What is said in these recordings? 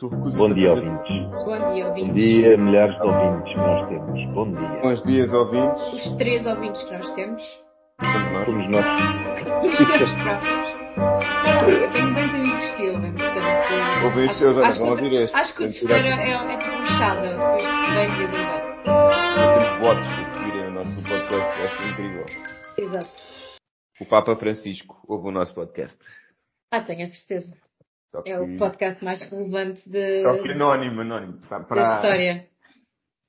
Bom dia, ouvintes. Bom dia, ouvintes. Bom dia, milhares de ouvintes que nós temos. Bom dia. Bons dias, ouvintes. Os três ouvintes que nós temos. Somos nós. Somos nós. Os seus próprios. Não, eu tenho dois amigos que ouvem, portanto. Ouvintes, acho- eu vão o- ouvir este. Acho que o terceiro é, é tipo um chada, depois e ouve bem. Temos votos a seguirem o nosso podcast. Acho incrível. Exato. O Papa Francisco ouve o nosso podcast. Ah, tenho a certeza. Só que, É o podcast mais relevante de, Só que anónimo, anónimo. Para, da para, história.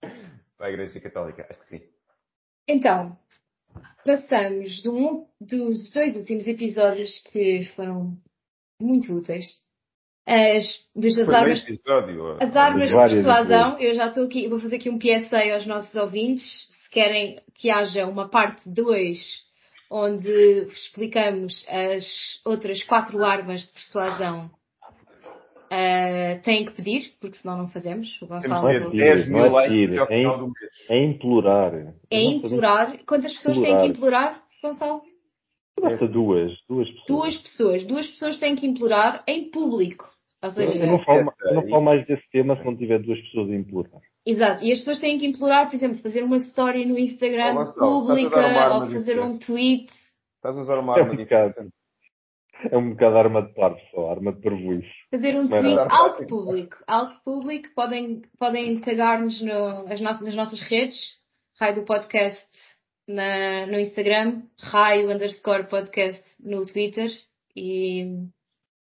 para a Igreja Católica, acho que sim. Então, passamos um, dos dois últimos episódios que foram muito úteis. As, Foi armas episódio. As armas de persuasão, eu já estou aqui, vou fazer aqui um PSA aos nossos ouvintes, se querem que haja uma parte 2 onde explicamos as outras quatro armas de persuasão, eh, têm que pedir, porque senão não fazemos. O Gonçalo de pedir, ter 10 mil likes até ao final hein? do mês. É implorar. é implorar. Quantas pessoas têm que Implorar. implorar, Gonçalo? Basta duas. Duas pessoas. Duas pessoas. Duas pessoas têm que implorar em público. Ou seja, eu não falo, eu não falo mais desse tema se não tiver duas pessoas a implorar. Exato, e as pessoas têm que implorar, por exemplo, fazer uma story no Instagram Gonçalo, pública ou fazer um tweet. Estás a usar uma É arma diferente. É um bocado arma de parvo só, arma de parvoíce. Fazer um tweet não. algo público. Algo público, podem, podem tagar-nos no- as nossas, nas nossas redes, raio do podcast na, no Instagram, raio underscore podcast no Twitter e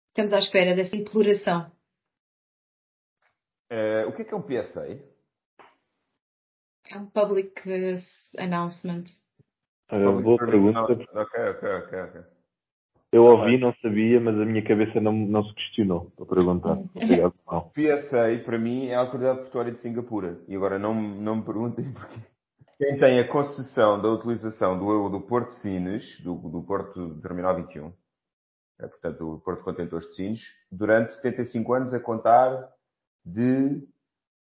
estamos à espera dessa imploração. Eh, o que é que é um PSA? É um public announcement. Public boa pergunta. Announcement. Ok, ok, ok, ok. Eu ouvi, não sabia, mas a minha cabeça não, não se questionou para perguntar. Obrigado, não. PSA, para mim, é a Autoridade Portuária de Singapura. E agora não, não me perguntem porquê. Quem tem a concessão da utilização do, do Porto de Sines, do, do Porto Terminal 21, é, portanto, o Porto de Contentores de Sines, durante 75 anos a contar de,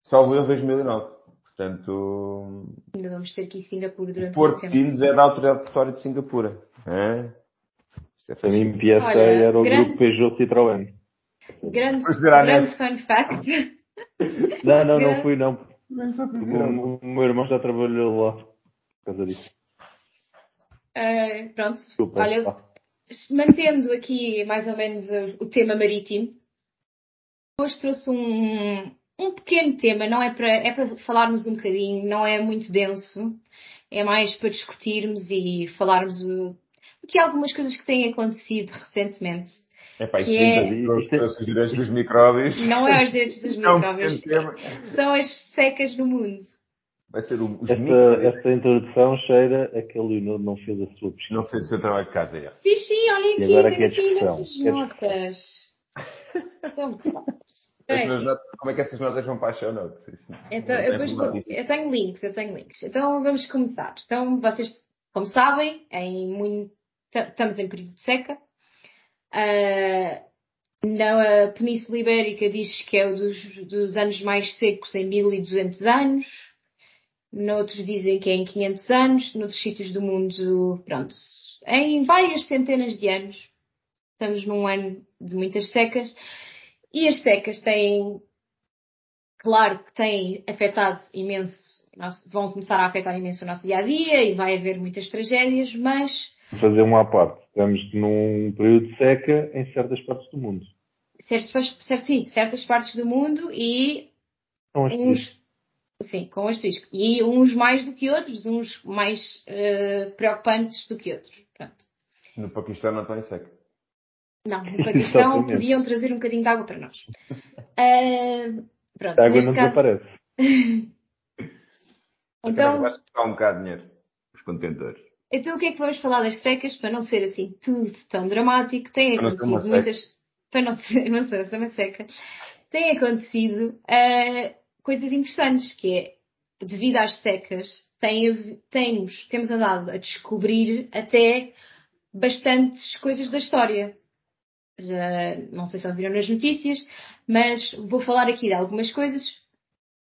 salvo erro, 2009. Portanto, Ainda vamos ter aqui em Singapura durante o Porto de. Sines é da Autoridade Portuária de Singapura. É Para mim, fascinante. PSA Olha, era o grande- grupo Peugeot Citroën. Grande, grande fun fact. Não, não, não fui, não. O, o meu irmão já trabalhou lá. Por causa disso. Eh, pronto, Desculpa. olha, mantendo aqui mais ou menos o, o tema marítimo, hoje trouxe um, um pequeno tema, não é para, é para falarmos um bocadinho, não é muito denso, é mais para discutirmos e falarmos o, aqui algumas coisas que têm acontecido recentemente. É pá, isto Que é- é... os direitos dos micróbios. Não é os direitos dos É um micróbios, são as secas no mundo. Vai ser o, os Esta, micróbios. esta introdução cheira a que a Leonor não fez a sua pesquisa. Não fez o seu trabalho de casa já. Bichinho, olhem E aqui, agora é aqui Que é notas. Notas- como é que essas notas vão para a show notes? Isso- Então, não eu, é depois eu tenho links, eu tenho links. Então vamos começar. Então vocês, como sabem, em muito, estamos em período de seca. Ah, na Península Ibérica diz que é um dos, dos anos mais secos em 1200 anos. Noutros dizem que é em 500 anos. Noutros sítios do mundo, pronto, em várias centenas de anos. Estamos num ano de muitas secas. E as secas têm claro que têm afetado imenso, vão começar a afetar imenso o nosso dia a dia e vai haver muitas tragédias, mas fazer uma à parte. Estamos num período de seca em certas partes do mundo. certas, certo, sim, certas partes do mundo e as uns, sim, com asterisco, e uns mais do que outros, uns mais eh, preocupantes do que outros. Pronto. No Paquistão não tem seca. Não, no Paquistão podiam trazer um bocadinho de água para nós. Eh, pronto, A água não caso, desaparece. então, Vai custar um bocado de dinheiro. Os contentores. Então o que é que vamos falar das secas para não ser assim tudo tão dramático? Tem acontecido muitas. Para não ser, não ser uma seca. Tem acontecido eh, coisas interessantes, que é devido às secas, tem, temos, temos andado a descobrir até bastantes coisas da história. Já, não sei se ouviram nas notícias, mas vou falar aqui de algumas coisas.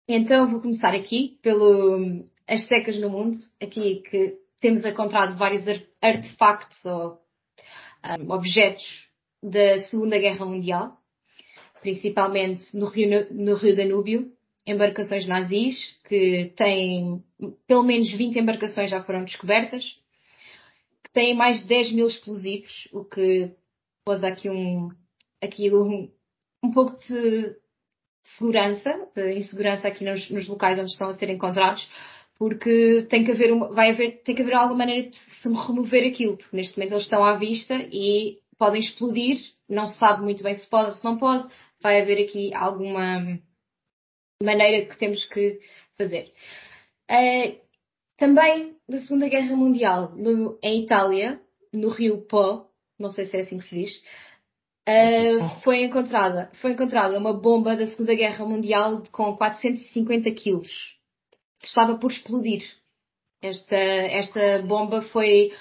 Então vou começar aqui pelo as secas no mundo, aqui que temos encontrado vários ar- artefactos ou ah, objetos da Segunda Guerra Mundial. principalmente no rio, no rio Danúbio, embarcações nazis, que têm pelo menos 20 embarcações já foram descobertas, que têm mais de 10 mil explosivos, o que pôs aqui um, aqui um, um pouco de segurança, de insegurança aqui nos, nos, locais onde estão a ser encontrados, porque tem que haver uma, vai haver, tem que haver alguma maneira de se remover aquilo, porque neste momento eles estão à vista e podem explodir, não se sabe muito bem se pode ou se não pode, vai haver aqui alguma maneira de que temos que fazer. Uh, também da Segunda Guerra Mundial, no, em Itália, no rio Po, não sei se é assim que se diz, uh, foi encontrada, foi encontrada uma bomba da Segunda Guerra Mundial com 450 quilos. Estava por explodir. Esta, esta bomba foi,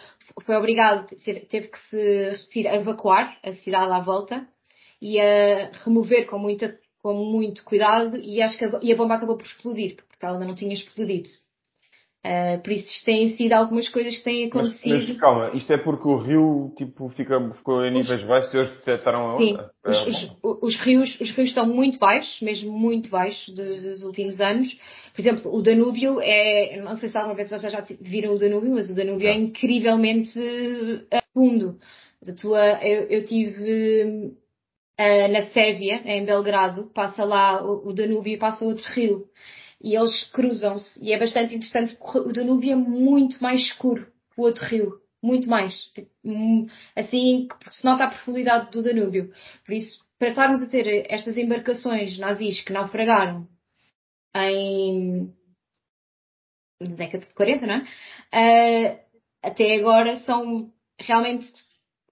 foi obrigado, teve que se retirar, evacuar a cidade à volta e a remover com, muita, com muito cuidado e, acho que a, e a bomba acabou por explodir, porque ela ainda não tinha explodido. Uh, por isso isto têm sido algumas coisas que têm acontecido. Mas, mas calma, isto é porque o rio tipo, fica, ficou em níveis os, baixos e eles detectaram a Sim, os, os, os, rios, os rios estão muito baixos, mesmo muito baixos dos últimos anos. Por exemplo, o Danúbio é, não sei se alguma vez vocês já viram o Danúbio, mas o Danúbio é incrivelmente fundo. A tua, eu, eu tive uh, na Sérvia, em Belgrado, passa lá o, o Danúbio e passa outro rio e eles cruzam-se. E é bastante interessante porque o Danúbio é muito mais escuro que o outro rio. Muito mais. Tipo, hum, assim, se nota a profundidade do Danúbio. Por isso, para estarmos a ter estas embarcações nazis que naufragaram em na década de 40, não é? Uh, até agora são realmente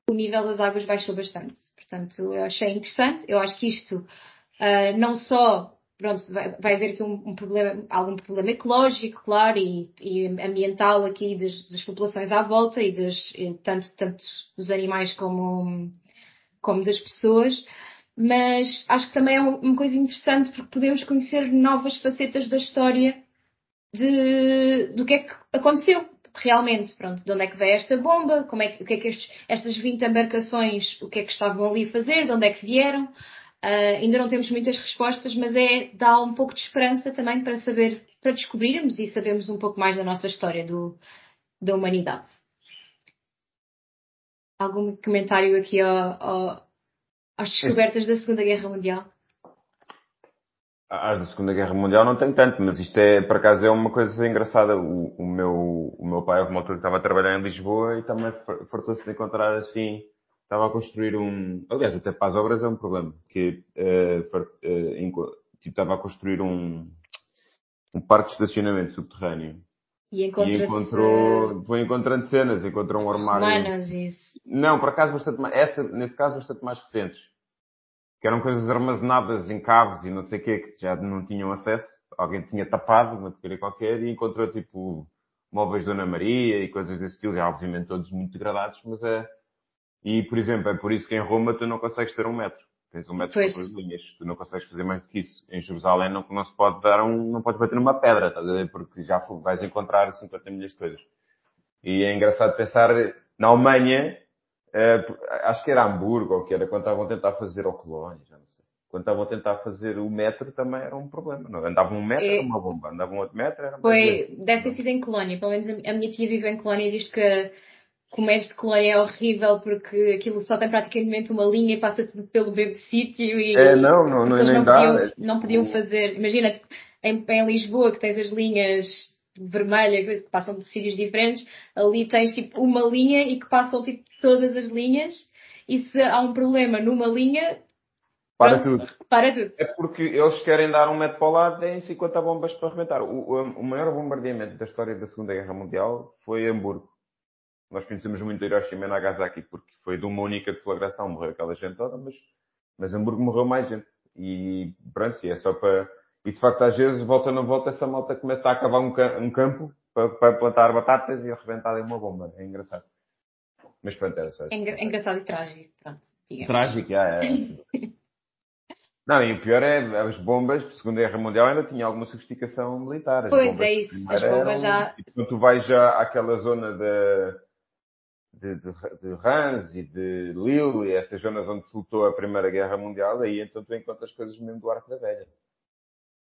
o nível das águas baixou bastante. Portanto, eu achei interessante. Eu acho que isto uh, não só pronto, vai, vai haver aqui um, um, problema, algum problema ecológico, claro, e, e ambiental aqui das, das, populações à volta e, das, tanto, tanto dos animais como, como das pessoas. Mas acho que também é uma coisa interessante porque podemos conhecer novas facetas da história de, do que é que aconteceu realmente, pronto, de onde é que veio esta bomba, como é que, o que é que estes, estas 20 embarcações, o que é que estavam ali a fazer, de onde é que vieram, Uh, ainda não temos muitas respostas, mas é dá um pouco de esperança também para saber, para descobrirmos e sabermos um pouco mais da nossa história do, da humanidade. Algum comentário aqui ao, ao, às descobertas da Segunda Guerra Mundial? As da Segunda Guerra Mundial não tenho tanto, mas isto é, por acaso, é uma coisa engraçada. O, o meu, o meu pai, houve uma altura que estava a trabalhar em Lisboa e também fartou-se de encontrar assim estava a construir um. Aliás, até para as obras é um problema. Que uh, uh, tipo, estava a construir um, um parque de estacionamento subterrâneo. E, e encontrou, foi encontrando cenas, encontrou um armário. Romanas, isso. Não, por acaso bastante mais, essa, nesse caso bastante mais recentes. Que eram coisas armazenadas em cabos e não sei o quê, que já não tinham acesso. Alguém tinha tapado, uma porcaria qualquer, e encontrou tipo móveis de Dona Maria e coisas desse estilo, já obviamente todos muito degradados, mas é, e, por exemplo, é por isso que em Roma tu não consegues ter um metro. Tens um metro pois. com duas linhas. Tu não consegues fazer mais do que isso. Em Jerusalém não, não se pode dar um, não podes bater numa pedra, estás a ver? Porque já vais encontrar 50 milhas de coisas. E é engraçado pensar, na Alemanha, eh, acho que era Hamburgo ou que era, quando estavam a tentar fazer o Colónia, já não sei. Quando estavam a tentar fazer o metro também era um problema. Não? Andavam um metro, era uma bomba. Andavam outro metro, era uma Foi, deve ter sido em Colónia. Pelo menos a minha tia vive em Colónia e diz que comércio de colónia é horrível porque aquilo só tem praticamente uma linha e passa tudo pelo mesmo sítio e é, não, não, não, nem não dá. Podiam, não podiam fazer. Imagina, tipo, em, em Lisboa que tens as linhas vermelhas que passam de sítios diferentes, ali tens tipo uma linha e que passam tipo todas as linhas e se há um problema numa linha para tudo. Para tudo. É porque eles querem dar um metro para o lado e 50 bombas para arrebentar. O, o, o maior bombardeamento da história da Segunda Guerra Mundial foi Hamburgo. Nós conhecemos muito Hiroshima e Nagasaki porque foi de uma única deflagração, morreu aquela gente toda, mas, mas Hamburgo morreu mais gente. E pronto, e é só para. E de facto, às vezes, volta ou não volta, essa malta começa a acabar um, um campo para, para, plantar batatas e arrebentar em uma bomba. É engraçado. Mas pronto, era só. É, é engraçado e trágico. Pronto, trágico, é. é. Não, e o pior é, as bombas, Segunda Guerra Mundial ainda tinha alguma sofisticação militar. As pois é isso, as bombas já... E quando tu vais já àquela zona da de, de, de Reims e de Lille e essas zonas onde lutou a Primeira Guerra Mundial, aí então tu encontras coisas mesmo do Arco da Velha.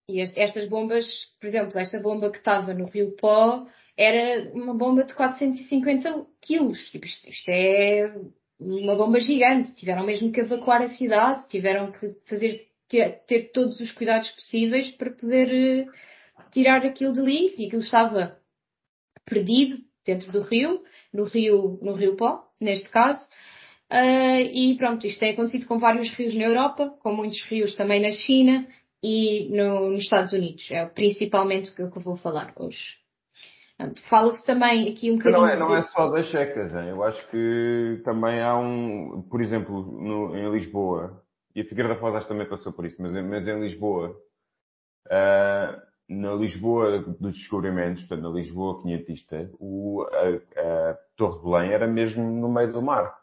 E estas bombas, por exemplo, esta bomba que estava no Rio Pó era uma bomba de 450 quilos. Tipo, isto, isto é uma bomba gigante. Tiveram mesmo que evacuar a cidade, tiveram que fazer ter, ter todos os cuidados possíveis para poder uh, tirar aquilo dali. E aquilo estava perdido dentro do rio, no rio, no rio Pó, neste caso. Uh, e pronto, isto tem acontecido com vários rios na Europa, com muitos rios também na China e no, nos Estados Unidos. É principalmente o que eu vou falar hoje. Fala-se também aqui um bocadinho. Não é, não é só das checas, hein? eu acho que também há um, por exemplo, no, em Lisboa, e a Figueira da Foz também passou por isso, mas, mas em Lisboa, uh, na Lisboa dos descobrimentos, portanto, na Lisboa quinhentista, o, a, a Torre de Belém era mesmo no meio do mar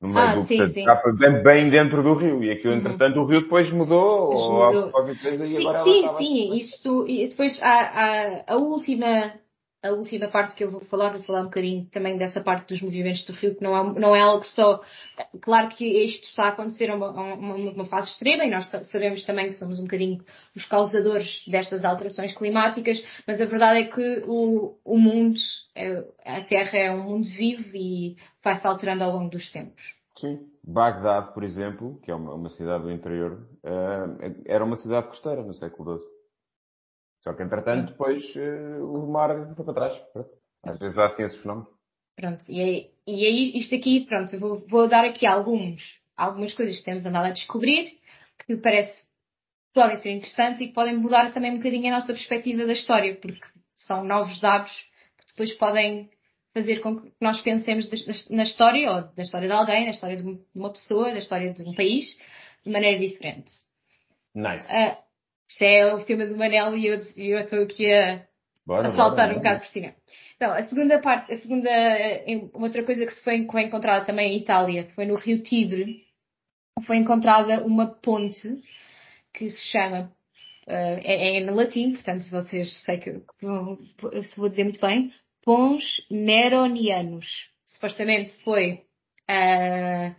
no meio ah, do sim, sim. bem, bem dentro do rio. E aquilo, uhum. entretanto, o rio depois mudou, ou mudou. qualquer coisa, e sim, agora sim, sim, isso, e depois a, a, a última a última parte que eu vou falar, vou falar um bocadinho também dessa parte dos movimentos do rio, que não é, não é algo só. Claro que isto está a acontecer uma, uma, uma, fase extrema e nós sabemos também que somos um bocadinho os causadores destas alterações climáticas, mas a verdade é que o, o mundo, é, a Terra é um mundo vivo e vai-se alterando ao longo dos tempos. Sim. Bagdade, por exemplo, que é uma, uma cidade do interior, uh, era uma cidade costeira no século XII. Só que, entretanto, depois uh, o mar foi para trás. Às vezes há assim esses fenómenos. Pronto, e aí, e aí isto aqui, pronto, eu vou, vou dar aqui alguns, algumas coisas que temos andado a descobrir, que parece podem ser interessantes e que podem mudar também um bocadinho a nossa perspectiva da história, porque são novos dados que depois podem fazer com que nós pensemos na história, ou da história de alguém, na história de uma pessoa, da história de um país, de maneira diferente. Nice. Uh, isto é o tema do Manel e eu, eu estou aqui a, bora, a saltar bora, um bocado por cima. Então, a segunda parte, a segunda, outra coisa que se foi, encontrada também em Itália, foi no Rio Tibre, foi encontrada uma ponte que se chama, uh, é, é em latim, portanto, se vocês sei que se vou dizer muito bem, Pons Neronianos. Supostamente foi uh,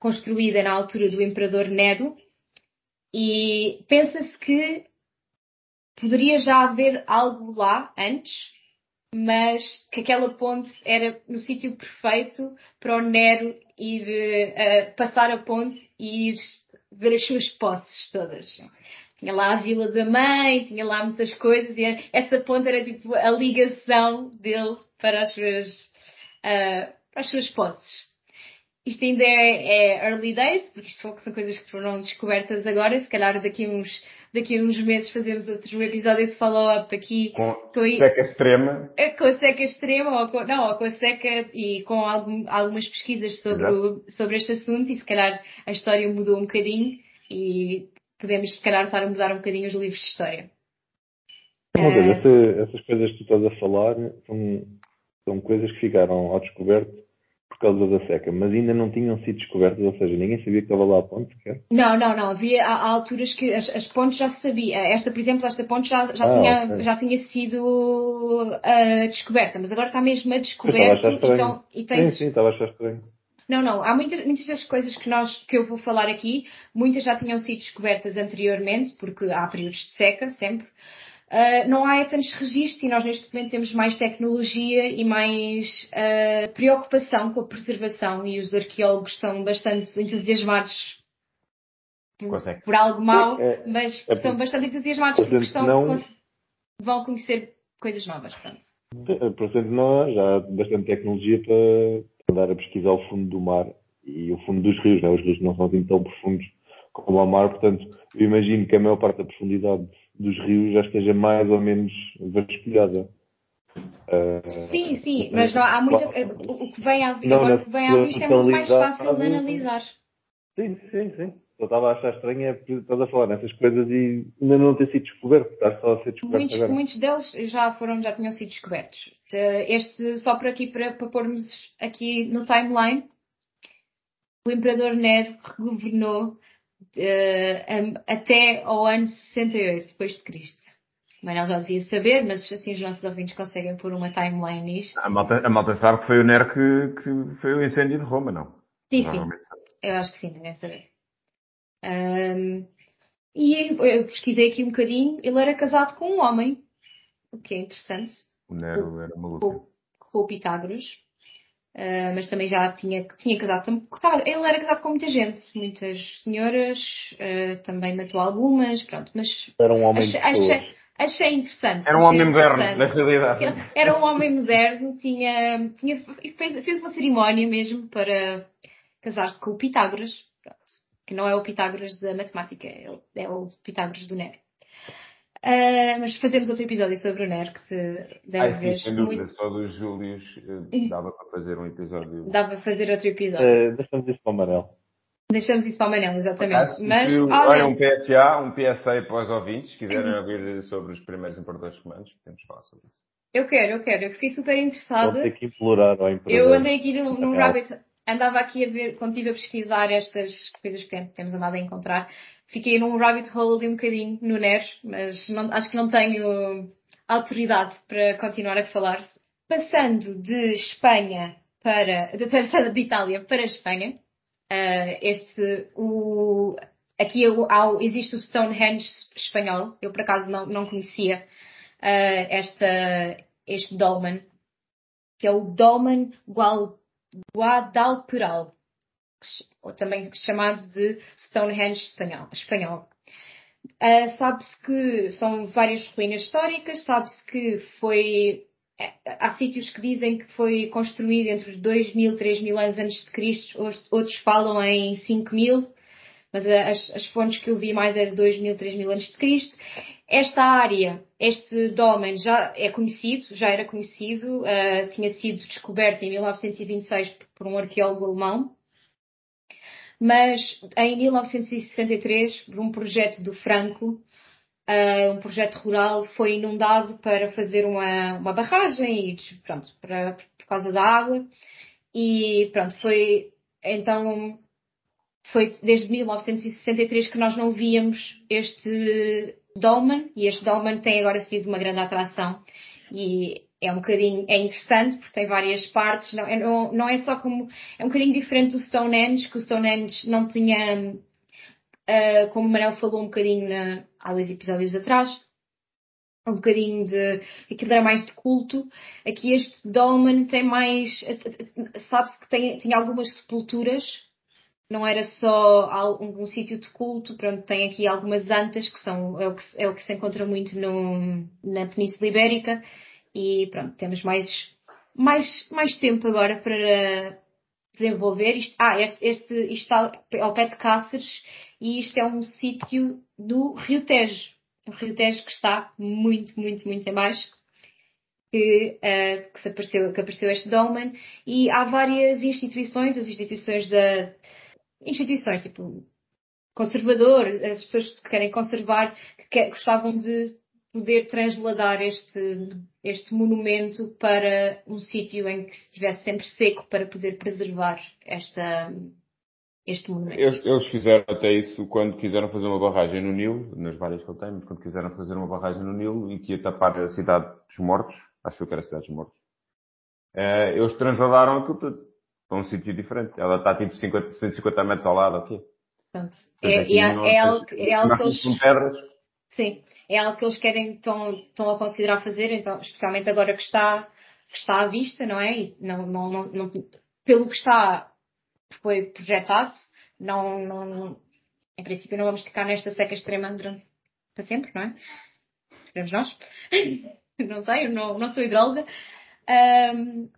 construída na altura do imperador Nero e pensa-se que poderia já haver algo lá antes, mas que aquela ponte era no sítio perfeito para o Nero ir uh, passar a ponte e ir ver as suas posses todas. Tinha lá a Vila da Mãe, tinha lá muitas coisas e essa ponte era tipo a ligação dele para as suas, uh, para as suas posses. Isto ainda é, é, early days, porque isto são coisas que foram descobertas agora. Se calhar daqui a uns, daqui a uns meses fazemos outro episódio de follow-up aqui. Com, com seca extrema. É, com a seca extrema, ou com, não, ou com a seca e com algum, algumas pesquisas sobre, o, sobre este assunto e se calhar a história mudou um bocadinho e podemos se calhar estar a mudar um bocadinho os livros de história. Mas, uh... essa, essas coisas que tu estás a falar são, são coisas que ficaram ao descoberto por causa da seca, mas ainda não tinham sido descobertas, ou seja, ninguém sabia que estava lá a ponte? Não, não, não. Havia há, alturas que as, as, pontes já se sabia. Esta, por exemplo, esta ponte já, já, ah, tinha, já tinha sido uh, descoberta, mas agora está mesmo a descoberto. Então, e tem... Sim, sim, estava a achar estranho. Não, não. Há muitas, muitas das coisas que, nós, que eu vou falar aqui, muitas já tinham sido descobertas anteriormente, porque há períodos de seca sempre. Uh, não há tantos registros e nós neste momento temos mais tecnologia e mais uh, preocupação com a preservação e os arqueólogos estão bastante entusiasmados por, por algo mau, é, é, mas é estão bastante entusiasmados porque estão, não... vão conhecer coisas novas. Portanto, não, já há bastante tecnologia para andar a pesquisar o fundo do mar e o fundo dos rios, né? os rios não são assim tão profundos como o mar, portanto, eu imagino que a maior parte da profundidade dos rios já esteja mais ou menos vasculhada. Uh, sim, sim, mas não, há muita, o que vem à, não, agora, o que vem à vista é muito mais fácil de analisar. Sim, sim, sim. Eu estava a achar estranho é estás a falar nessas coisas e ainda não ter sido descoberto, está só a ser descoberto muitos, agora. Muitos deles já foram, já tinham sido descobertos. Este, só por aqui, para, para pormos aqui no timeline, o Imperador Nero governou uh, até ao ano 68 depois de Cristo. Manel já devia saber, mas assim os nossos ouvintes conseguem pôr uma timeline nisto. A malta, a malta sabe que foi o NER que, que foi o incêndio de Roma, não? Sim, sim. Eu acho que sim, devem saber. Um, e eu pesquisei aqui um bocadinho. Ele era casado com um homem, o que é interessante. O Nero era maluco. Com, com o Pitágoras. Uh, mas também já tinha, tinha casado. Ele era casado com muita gente, muitas senhoras, uh, também matou algumas, pronto. Mas era um homem achei, achei, achei interessante. Era um homem moderno, na realidade. Era um homem moderno, tinha, tinha fez, fez uma cerimónia mesmo para casar-se com o Pitágoras, pronto, que não é o Pitágoras da matemática, é o, é o Pitágoras do Nero. Uh, mas fazemos outro episódio sobre o se deve Ai, ver. Sim, sem dúvida, muito... só dos Júlios uh, dava para fazer um episódio. Dava para fazer outro episódio. Uh, deixamos isso para o Manel. Deixamos isso para o Manel, exatamente. mas, se, olha, olha, um PSA, um PSA para os ouvintes, se quiserem ouvir sobre os primeiros imperadores romanos, podemos falar sobre isso. Eu quero, eu quero. Eu fiquei super interessada. Vou ter que implorar ao imperador. Eu andei aqui num, num rabbit andava aqui a ver, quando estive a pesquisar estas coisas que temos andado a encontrar, fiquei num rabbit hole de um bocadinho no NERS, mas não, acho que não tenho autoridade para continuar a falar. Passando de Espanha para, passando de Itália para Espanha, uh, este, o, aqui há, existe o Stonehenge espanhol, eu por acaso não, não conhecia uh, esta, este dolmen, que é o Dolmen Guadalperal, ou também chamado de Stonehenge espanhol. Uh, sabe-se que são várias ruínas históricas, sabe-se que foi. Há sítios que dizem que foi construído entre os 2 mil, 3 mil anos antes de Cristo, outros falam em 5 mil, mas as, as fontes que eu vi mais é de 2 mil, 3 mil antes de Cristo. Esta área, este dolmen já é conhecido, já era conhecido, uh, tinha sido descoberto em 1926 por um arqueólogo alemão, mas em 1963, por um projeto do Franco, uh, um projeto rural, foi inundado para fazer uma, uma barragem e pronto, para, por causa da água. E pronto, foi então foi desde 1963 que nós não víamos este dolmen e este dolmen tem agora sido uma grande atração e é um bocadinho é interessante porque tem várias partes não é, não, não é só como é um bocadinho diferente do Stonehenge que o Stonehenge não tinha uh, como o Manel falou um bocadinho na, há dois episódios atrás um bocadinho de aquilo era mais de culto. Aqui este dolmen tem mais sabe-se que tem, tinha algumas sepulturas não era só um, um sítio de culto, pronto, tem aqui algumas antas que são, é o que, é o que se encontra muito no, na Península Ibérica e pronto, temos mais, mais, mais tempo agora para desenvolver isto. Ah, este, este isto está ao pé de Cáceres e isto é um sítio do Rio Tejo. O Rio Tejo que está muito, muito, muito em baixo. Que, uh, que, apareceu, que apareceu este dolmen e há várias instituições, as instituições da, instituições, tipo conservador, as pessoas que querem conservar, que quer, gostavam de poder transladar este, este monumento para um sítio em que estivesse sempre seco para poder preservar esta, este monumento. Eles, eles, fizeram até isso quando quiseram fazer uma barragem no Nilo, nas várias que eu tenho, quando quiseram fazer uma barragem no Nilo e que ia tapar a cidade dos mortos, acho que era a cidade dos mortos, eh, eles transladaram aquilo tudo para um sítio diferente. Ela está tipo 50, 150 metros ao lado aqui. Pronto. É, é, é, algo, é algo que eles. Sim, é algo que eles querem, estão, estão a considerar fazer, então, especialmente agora que está, que está à vista, não é? E não, não, não, não, pelo que está, foi projetado, não, não, em princípio não vamos ficar nesta seca extrema para sempre, não é? Esperemos nós. não sei, eu não, não sou hidróloga. Um,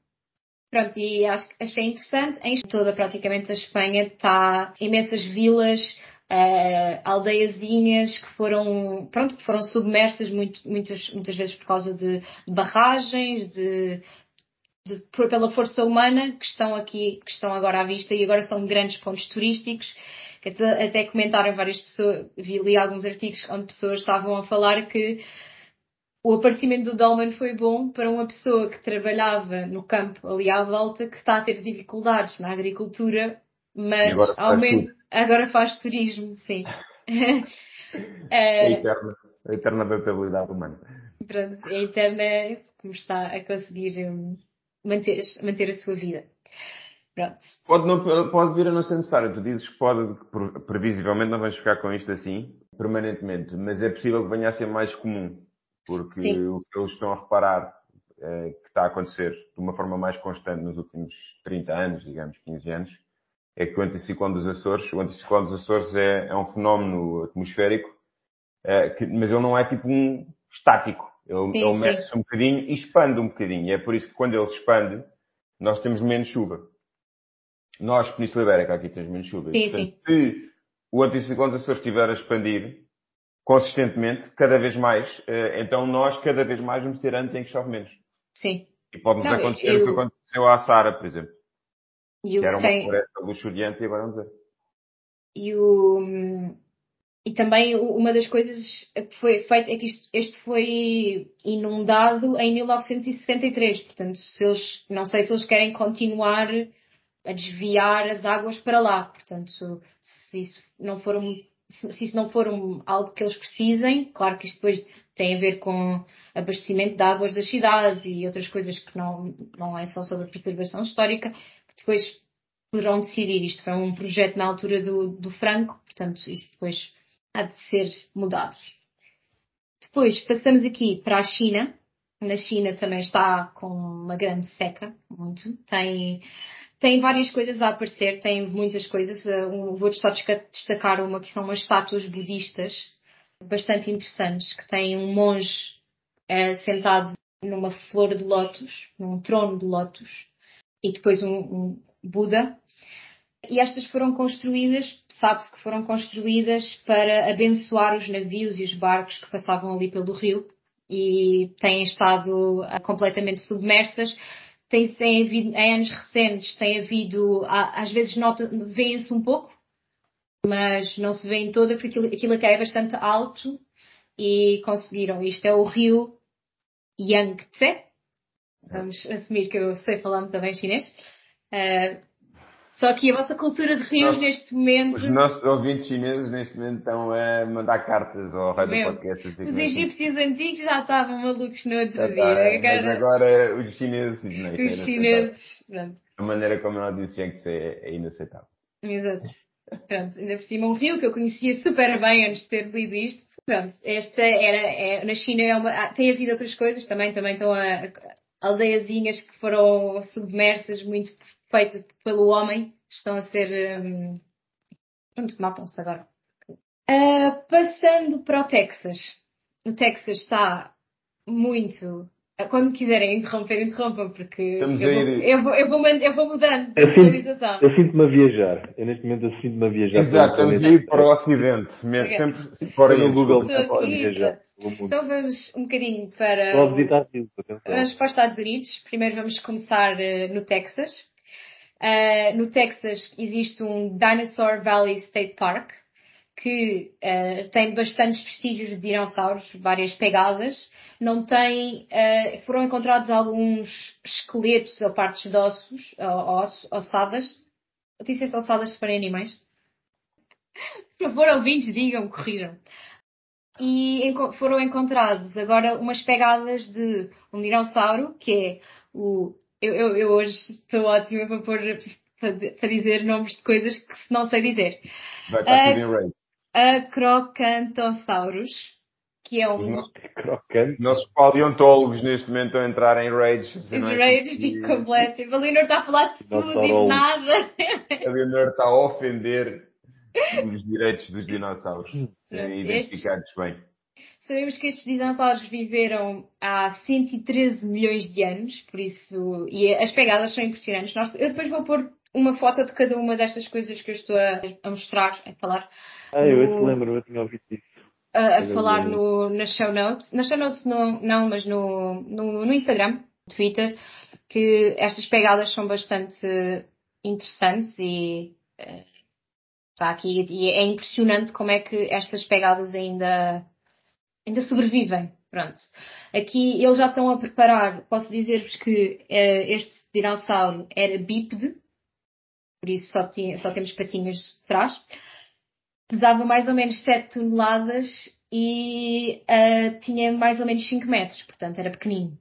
Pronto, e acho, achei interessante. Em toda praticamente a Espanha está imensas vilas, uh, aldeiazinhas que foram, pronto, que foram submersas muito, muitas, muitas vezes por causa de, de barragens, de, de, pela força humana que estão aqui, que estão agora à vista e agora são grandes pontos turísticos. Até, até comentaram várias pessoas, vi ali alguns artigos onde pessoas estavam a falar que o aparecimento do Dolman foi bom para uma pessoa que trabalhava no campo ali à volta, que está a ter dificuldades na agricultura, mas faz, agora faz turismo, sim. é eterno. A eterna adaptabilidade humana. Pronto, a eterna é como está a conseguir um, manter, manter a sua vida. Pronto. Pode, não, pode vir a não ser necessário. Tu dizes que pode, que previsivelmente não vamos ficar com isto assim permanentemente, mas é possível que venha a ser mais comum. Porque Sim. o que eles estão a reparar é, que está a acontecer de uma forma mais constante nos últimos 30 anos, digamos, 15 anos, é que o anticiclone dos Açores, o anticiclone dos Açores é, é um fenómeno atmosférico, é, que, mas ele não é tipo um estático. Ele, sim, ele mexe-se um bocadinho e expande um bocadinho. E é por isso que quando ele expande, nós temos menos chuva. Nós, Península Ibérica, aqui temos menos chuva. Sim, Portanto, sim. se o anticiclone dos Açores estiver a expandir consistentemente, cada vez mais, eh, então nós cada vez mais vamos ter anos em que chove menos. Sim. E pode-nos acontecer eu... o que aconteceu à Sara, por exemplo. E que era uma tem... floresta luxuriante e agora ver. E o... E também uma das coisas que foi feita é que isto, este foi inundado em 1963. Portanto, se eles, não sei se eles querem continuar a desviar as águas para lá. Portanto, se isso não for um, se isso não for um, algo que eles precisem, claro que isto depois tem a ver com abastecimento de águas das cidades e outras coisas que não, não é só sobre preservação histórica, depois poderão decidir. Isto foi um projeto na altura do, do Franco, portanto, isso depois há de ser mudado. Depois passamos aqui para a China. Na China também está com uma grande seca, muito. Tem, tem várias coisas a aparecer, tem muitas coisas. Uh, vou só destacar uma que são umas estátuas budistas bastante interessantes, que tem um monge uh, sentado numa flor de lótus, num trono de lótus, e depois um, um Buda e estas foram construídas, sabe-se que foram construídas para abençoar os navios e os barcos que passavam ali pelo rio e têm estado ah, completamente submersas. Tem, tem havido, em anos recentes tem havido, às vezes vêem-se um pouco, mas não se vêem toda porque aquilo, aquilo é bastante alto e conseguiram. Isto é o rio Yangtze. Vamos assumir que eu sei falar muito bem chinês. Uh, só que a vossa cultura de rios neste momento. Os nossos ouvintes chineses neste momento estão a mandar cartas ao Rádio Podcast. Os egípcios antigos já estavam malucos no outro já dia. Tá, agora... Mas agora os chineses. Não, é os chineses. Pronto. A maneira como ela disse tinha que ser é inaceitável. Exato. Pronto, ainda por cima um rio que eu conhecia super bem antes de ter lido isto. Pronto, esta era, é, na China é uma, tem havido outras coisas também, também estão a aldeiazinhas que foram submersas muito feitas pelo homem estão a ser. Um, pronto, matam-se agora. Uh, passando para o Texas. O Texas está muito. Quando me quiserem interromper, interrompam, porque eu vou, eu, vou, eu, vou, eu vou mudando eu sinto, Eu sinto-me a viajar. Eu neste momento eu sinto-me a viajar. Exato, estamos a ir para o Ocidente. Okay. Sempre para o Google. Estou aqui, viajar. Então vamos um bocadinho para. Vamos para os Estados Unidos. Primeiro vamos começar uh, no Texas. Uh, no Texas existe um Dinosaur Valley State Park que uh, tem bastantes vestígios de dinossauros, várias pegadas. Não tem, uh, foram encontrados alguns esqueletos ou partes de ossos, oss, ossadas. Eu disse ossadas para animais. Por favor, ouvintes, digam, corrijam. E foram encontrados agora umas pegadas de um dinossauro, que é o eu, eu, eu hoje estou ótima para, pôr, para, para, dizer nomes de coisas que não sei dizer. Vai estar a, tudo em raids. A Crocantosaurus, que é um. Os nossos, nossos paleontólogos neste momento estão a entrar em raids. Os raids e completo. A Leonor está a falar de tudo e de nada. A Leonor está a ofender os direitos dos dinossauros. Serem identificados bem. Sabemos que estes dinossauros viveram há 113 milhões de anos, por isso. E as pegadas são impressionantes. Nós, eu depois vou pôr uma foto de cada uma destas coisas que eu estou a, a mostrar, a falar. Ah, eu no, lembro, eu tinha ouvido isso. A, a falar no, nas show notes. Nas show notes não, não mas no, no, no Instagram, Twitter, que estas pegadas são bastante interessantes e. Está aqui e é impressionante como é que estas pegadas ainda ainda sobrevivem. Pronto. Aqui eles já estão a preparar, posso dizer-vos que uh, este dinossauro era bípede, por isso só, tinha, só temos patinhas de trás. Pesava mais ou menos 7 toneladas e uh, tinha mais ou menos 5 metros, portanto era pequenino.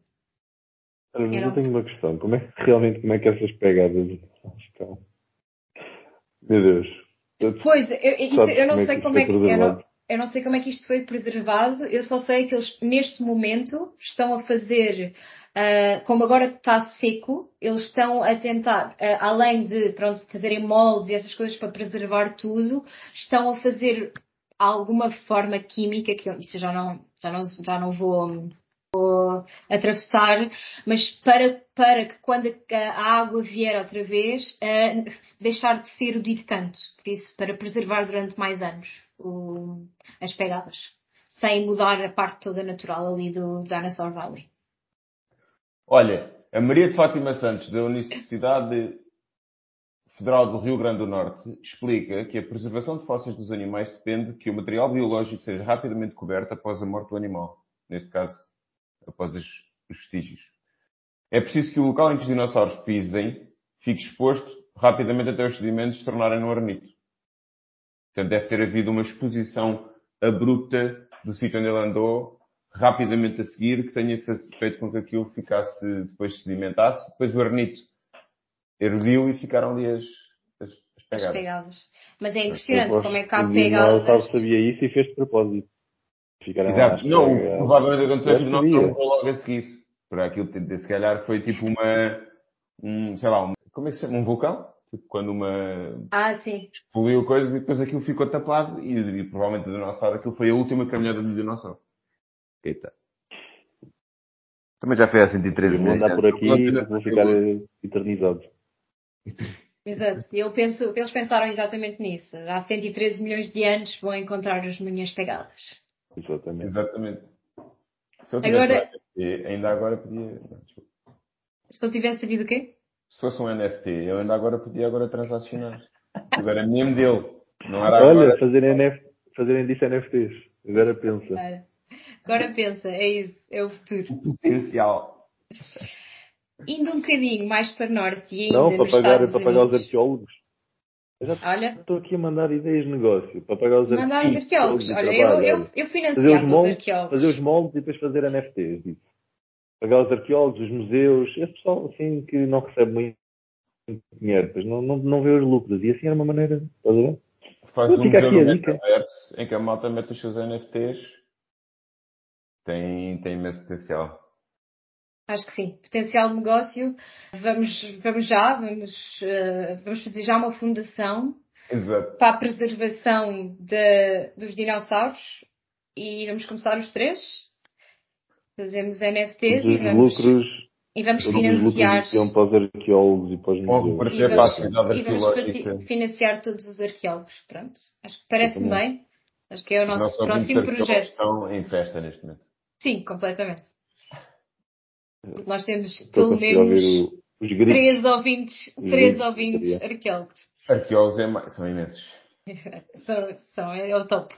Mas eu tenho uma questão. Como é que realmente como é que essas pegadas estão? Meu Deus. Pois, eu, isso, eu não sei como é que. Eu não, eu não sei como é que isto foi preservado, eu só sei que eles neste momento estão a fazer, uh, como agora está seco, eles estão a tentar, uh, além de pronto, fazerem moldes e essas coisas para preservar tudo, estão a fazer alguma forma química que eu, isso já não, já não, já não vou atravessar, mas para, para que quando a água vier outra vez, uh, deixar de ser o dito tanto. Por isso, para preservar durante mais anos o, as pegadas. Sem mudar a parte toda natural ali do Dinosaur Valley. Olha, a Maria de Fátima Santos, da Universidade Federal do Rio Grande do Norte, explica que a preservação de fósseis dos animais depende que o material biológico seja rapidamente coberto após a morte do animal. Neste caso, após os vestígios. É preciso que o local em que os dinossauros pisem fique exposto rapidamente até os sedimentos se tornarem no arnito. Portanto, deve ter havido uma exposição abrupta do sítio onde ele andou rapidamente a seguir que tenha feito com que aquilo ficasse, depois sedimentasse. Depois o arnito erguiu e ficaram ali as, as, as pegadas. As pegadas. Mas é impressionante como é que há pegadas. O sabia isso e fez de propósito. Ficaram Exato. Não, provavelmente aconteceu que o nosso não logo a seguir. Para aquilo, se calhar, foi tipo uma, um, sei lá, um, como é que se chama? Um vulcão? Tipo, quando uma. Ah, sim. Explodiu coisas e depois aquilo ficou tapado e, e provavelmente o dinossauro, aquilo foi a última caminhada do dinossauro. Eita. Também já foi há 113 milhões. Vou andar por aqui e vou ficar eternizado. Exato. Eu penso, eles pensaram exatamente nisso. Há 113 milhões de anos vão encontrar as minhas pegadas. Exatamente. Exatamente. Se eu agora... NFT, ainda agora podia. Se não tivesse sabido o quê? Se fosse um NFT, eu ainda agora podia agora transacionar. Agora mesmo dele. Não era Olha, agora... fazerem, NF... fazerem disso NFTs. Agora pensa. Agora pensa, é isso, é o futuro. O potencial. Indo um bocadinho mais para norte e ainda Não, para pagar, para pagar os arqueólogos. Eu já Olha. estou aqui a mandar ideias de negócio para pagar os Mandar os arqueólogos. Olha, eu, eu, eu financiava os, moldes, os arqueólogos. Fazer os moldes e depois fazer NFTs. Disso. Pagar os arqueólogos, os museus, esse pessoal assim que não recebe muito dinheiro, pois não, não, não vê os lucros. E assim era uma maneira, estás a ver? Faz um museu no metaverso em que a malta mete os seus NFTs. Tem, tem imenso potencial. Acho que sim. Potencial de negócio. Vamos, vamos já, vamos, uh, vamos fazer já uma fundação Exato. para a preservação de, dos dinossauros e vamos começar os três. Fazemos NFTs e vamos, lucros, e vamos financiar. Para os arqueólogos e para os museus. E vamos, e vamos financiar todos os arqueólogos. Pronto. Acho que parece-me bem. Acho que é o nosso, nosso próximo projeto. Estão em festa neste momento. Sim, completamente. Nós temos pelo menos o, três ouvintes, três ouvintes arqueólogos. Arqueólogos é mais, são imensos. são, são, é o top.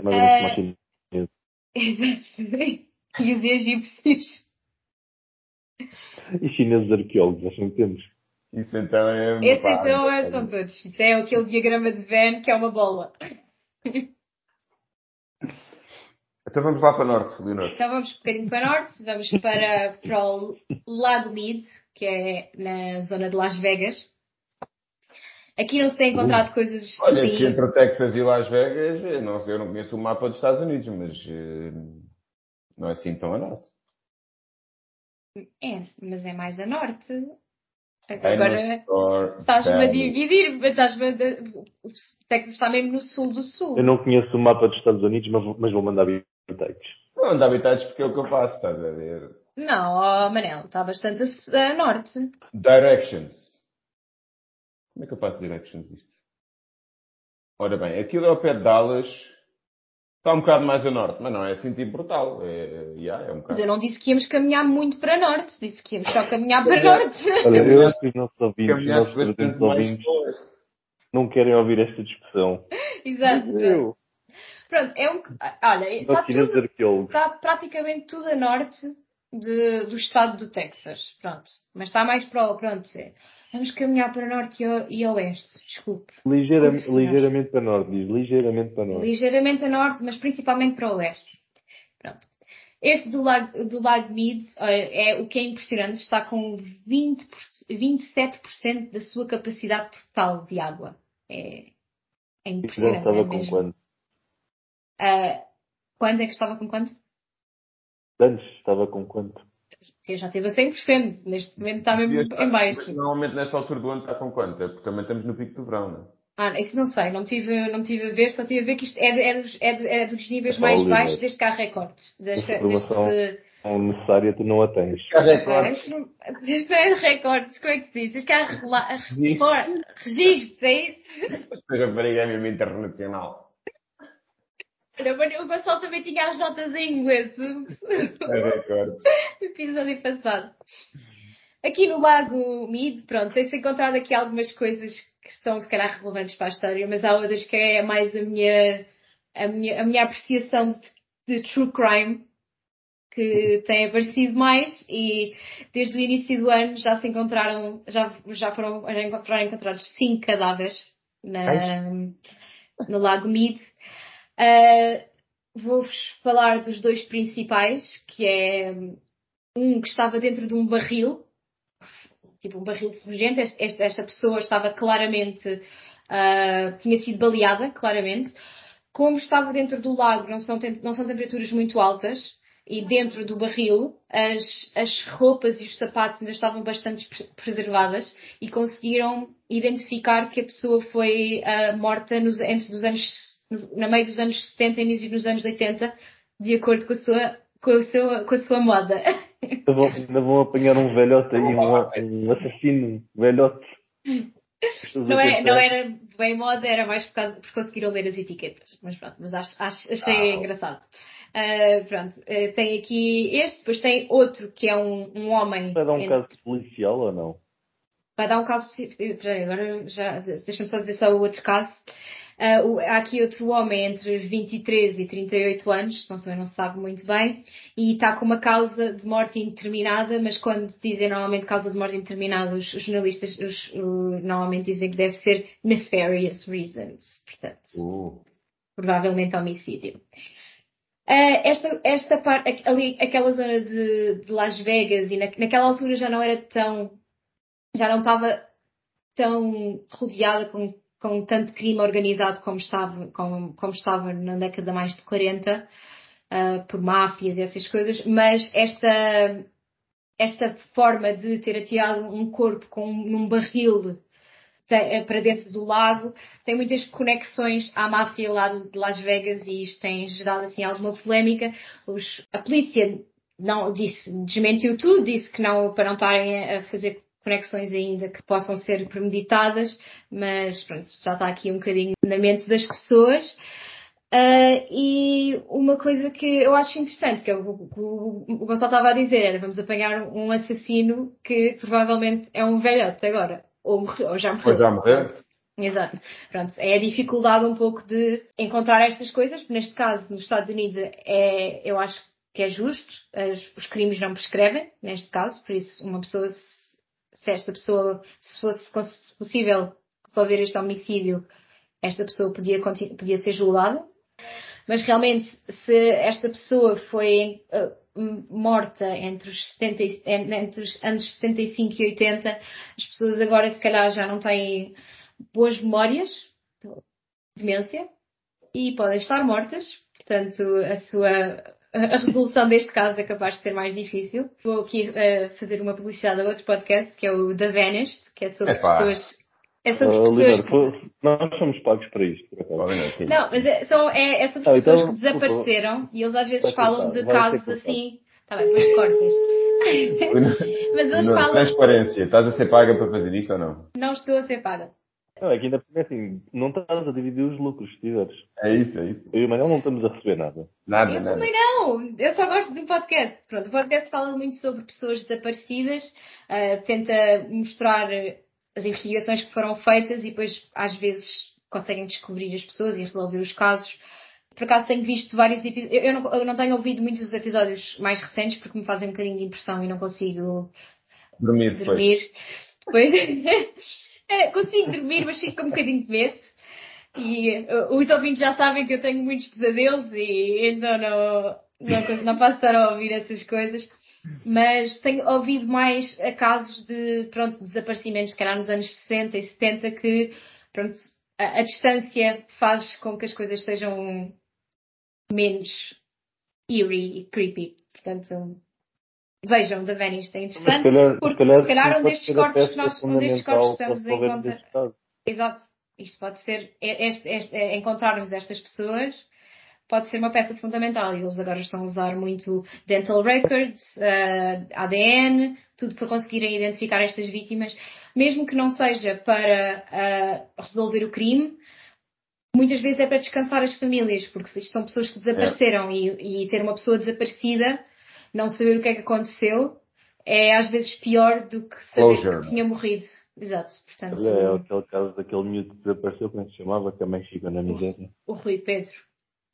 Uh, e os egípcios. E chineses arqueólogos, acham que temos. Isso então é. Esse pá, então é, são todos. Isso é aquele diagrama de Venn que é uma bola. Então vamos lá para norte, Leonor. Então vamos um bocadinho para norte, vamos para, para o Lago Mead, que é na zona de Las Vegas. Aqui não se tem encontrado uh, coisas Olha, assim. Olha, entre Texas e Las Vegas, eu não, eu não conheço o mapa dos Estados Unidos, mas uh, não é assim tão a norte. É, mas é mais a norte. Agora estás-me a dividir, estás-me a... O Texas está mesmo no sul do sul. Eu não conheço o mapa dos Estados Unidos, mas, mas vou mandar habitantes. Não anda habitantes porque é o que eu faço, estás a ver? Não, oh, Manel, está bastante a, a, norte. Directions. Como é que eu faço directions isto? Ora bem, aquilo é ao pé de Dallas. Está um bocado mais a norte, mas não é assim tipo brutal. É, yeah, é um bocado. Mas eu não disse que íamos caminhar muito para norte, disse que íamos só caminhar para norte. Olha, eu acho que os nossos ouvintes, os nossos ouvintes, não querem ouvir esta discussão. Exato. Eu. Pronto, é um. Olha, está, tudo, está praticamente tudo a norte de, do estado do Texas. Pronto. Mas está mais para o. Pronto. É, Vamos caminhar para norte e, oeste, desculpe. Ligeiramente, Desculpe, ligeiramente para norte, diz. Ligeiramente para norte. Ligeiramente a norte, mas principalmente para o oeste. Pronto. Este do lago, do lago Mead é o que é impressionante, está com 20, 27% da sua capacidade total de água. É, é impressionante. estava é com quanto? Ah, quando é que estava com quanto? Antes estava com quanto? Eu já teve a 100%, neste momento está mesmo em baixo. mas Normalmente nesta altura do ano está com quanto? É porque também estamos no pico do verão, não é? Ah, isso não sei, não tive, não tive a ver, só tive a ver que isto é, de- é, dos, é, de- é dos níveis É mais Oliver. baixos que há recorde. Deste, informação- deste, Não necessária, tu não a tens. Não é de recordes, como é que se diz? Há rela- Registro. é isso? Esta rapariga é mesmo internacional. O Gonçalo também tinha as notas em inglês É episódio passado. Aqui no Lago Mead, pronto, tem-se encontrado aqui algumas coisas que estão se calhar relevantes para a história, mas há outras que é mais a minha, a minha, a minha apreciação de, de true crime que tem aparecido mais e desde o início do ano já se encontraram, já, já foram, já foram encontrados cinco cadáveres na, no Lago Mead. Uh, Vou-vos falar dos dois principais, que é um que estava dentro de um barril, tipo um barril fugente. Esta, esta pessoa estava claramente, uh, tinha sido baleada, claramente. Como estava dentro do lago, não são, não são temperaturas muito altas, e dentro do barril, as, as roupas e os sapatos ainda estavam bastante pre- preservadas e conseguiram identificar que a pessoa foi ah, morta nos, entre os anos, na meio dos anos 70 e início dos anos 80, de acordo com a sua, com a sua, com a sua moda. Ainda vão, ainda vão apanhar um velhote aí, um, um assassino velhote. Não era, não era bem moda, era mais por, causa, por conseguiram ler as etiquetas. Mas pronto, mas acho, acho- achei Ah. engraçado. Ah, pronto, ah, tem aqui este, depois tem outro que é um, um homem. Vai dar um em- caso policial ou não? Vai dar um caso específico. Espera aí, agora já. Deixa-me só dizer só o outro caso. O- há aqui outro homem entre 23 e 38 anos, não também não se sabe muito bem, e está com uma causa de morte indeterminada, mas quando dizem normalmente causa de morte indeterminada, os, os jornalistas os- o- normalmente dizem que deve ser nefarious reasons. Portanto, Uh, provavelmente homicídio. Ah, esta, esta parte, ali, aquela zona de, de Las Vegas e na, naquela altura já não era tão, já não estava tão rodeada com, com tanto crime organizado como estava, como, como estava na década mais de 40, ah, por máfias e essas coisas, mas esta, esta forma de ter atirado um corpo com, num barril te- para dentro do lago tem muitas conexões à máfia lá de Las Vegas e isto tem gerado assim alguma polémica. Os- a polícia não disse, desmentiu tudo, disse que não, para não estarem a fazer conexões ainda que possam ser premeditadas, mas pronto, já está aqui um bocadinho na mente das pessoas. Ah, e uma coisa que eu acho interessante, que é o que o, Gonçalo estava a dizer, era vamos apanhar um assassino que provavelmente é um velhote agora, ou, morreu, ou já morreu. Pois já morreu. Exato. Pronto, é a dificuldade um pouco de encontrar estas coisas, neste caso, nos Estados Unidos, é, eu acho que é justo, as- os crimes não prescrevem, neste caso, por isso uma pessoa, se esta pessoa, se fosse possível resolver este homicídio, esta pessoa podia, podia ser julgada. Mas realmente, se esta pessoa foi m- morta entre os, 70, e- en- entre os anos 75 e 80, as pessoas agora se calhar já não têm boas memórias, demência, e podem estar mortas. Portanto, a sua a resolução deste caso é capaz de ser mais difícil. Vou aqui eh, fazer uma publicidade a outro podcast, que é o The Vanished, que é sobre Epá. pessoas. É sobre uh, pessoas. Leonardo, que- nós somos pagos para isto. Não, mas é, são, é, é sobre Ah, pessoas então, que desapareceram e eles às vezes falam de casos assim. Tá bem, depois cortas. mas eles Não, falam. Transparência. Estás a ser paga para fazer isto ou não? Não estou a ser paga. Não, é que ainda é assim, não estás a dividir os lucros, se tiveres. É isso, é isso. Eu e o Manel não estamos a receber nada. Nada, Eu nada. também não, eu só gosto do podcast. Pronto, o podcast fala muito sobre pessoas desaparecidas, ah, tenta mostrar as investigações que foram feitas e depois às vezes conseguem descobrir as pessoas e resolver os casos. Por acaso tenho visto vários episódios, eu, eu não, eu não tenho ouvido muitos episódios mais recentes porque me fazem um bocadinho de impressão e não consigo Dormir depois. dormir. Pois, é, consigo dormir, mas fico com um bocadinho de medo. E uh, os ouvintes já sabem que eu tenho muitos pesadelos e então não, não, não posso estar a ouvir essas coisas. Mas tenho ouvido mais casos de, pronto, desaparecimentos, se calhar nos anos 60 e 70, que, pronto, a, a distância faz com que as coisas sejam menos eerie e creepy. Portanto, vejam da Venice, é interessante. Se calhar, porque se calhar, se calhar um destes corpos que nós, um destes corpos estamos a encontrar. Exato. Isto pode ser, este, este, é, encontrarmos estas pessoas pode ser uma peça fundamental. E eles agora estão a usar muito dental records, uh, eh, ADN, tudo para conseguirem identificar estas vítimas, mesmo que não seja para uh, resolver o crime, muitas vezes é para descansar as famílias, porque são pessoas que desapareceram é. e, e ter uma pessoa desaparecida, não saber o que é que aconteceu, é às vezes pior do que saber Closure. que tinha morrido. Exato, portanto. É, aquele caso daquele miúdo que desapareceu, como é que se chamava, que também fica na miséria. O, o Rui Pedro.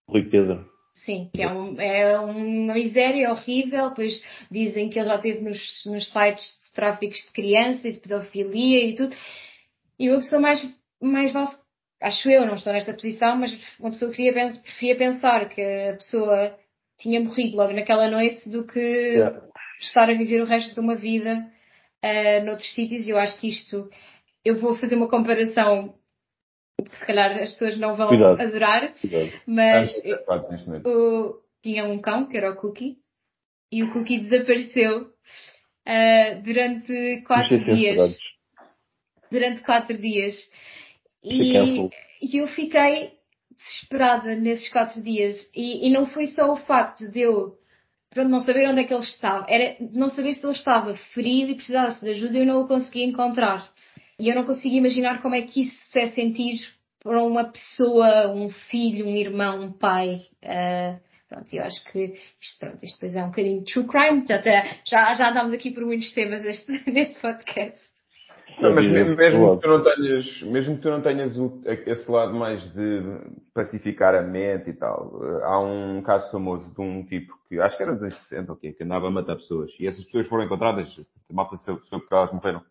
Rui Pedro. Sim, que é, um, é uma miséria horrível, pois dizem que ele já esteve nos, nos sites de tráficos de criança e de pedofilia e tudo. E uma pessoa mais, mais vale, acho eu, não estou nesta posição, mas uma pessoa queria, preferia pensar que a pessoa tinha morrido logo naquela noite do que yeah. estar a viver o resto de uma vida uh, noutros sítios. E eu acho que isto, eu vou fazer uma comparação que se calhar as pessoas não vão Cuidado. adorar, Cuidado. mas o, tinha um cão que era o Cookie e o Cookie desapareceu uh, durante quatro dias. Durante quatro dias. E, e, eu fiquei desesperada nesses quatro dias. E, e, não foi só o facto de eu pronto, não saber onde é que ele estava, era não saber se ele estava ferido e precisasse de ajuda e eu não o conseguia encontrar. E eu não consigo imaginar como é que isso é sentir para uma pessoa, um filho, um irmão, um pai. Uh, pronto, eu acho que isto, pronto, isto depois é um bocadinho true crime. Já, já, já andámos aqui por muitos temas este, neste podcast. Não, mas mesmo, mesmo, que tu não tenhas, mesmo que tu não tenhas o, esse lado mais de pacificar a mente e tal, há um caso famoso de um tipo que acho que era dos anos 60, okay, que andava a matar pessoas e essas pessoas foram encontradas, a malta soube porque elas morreram.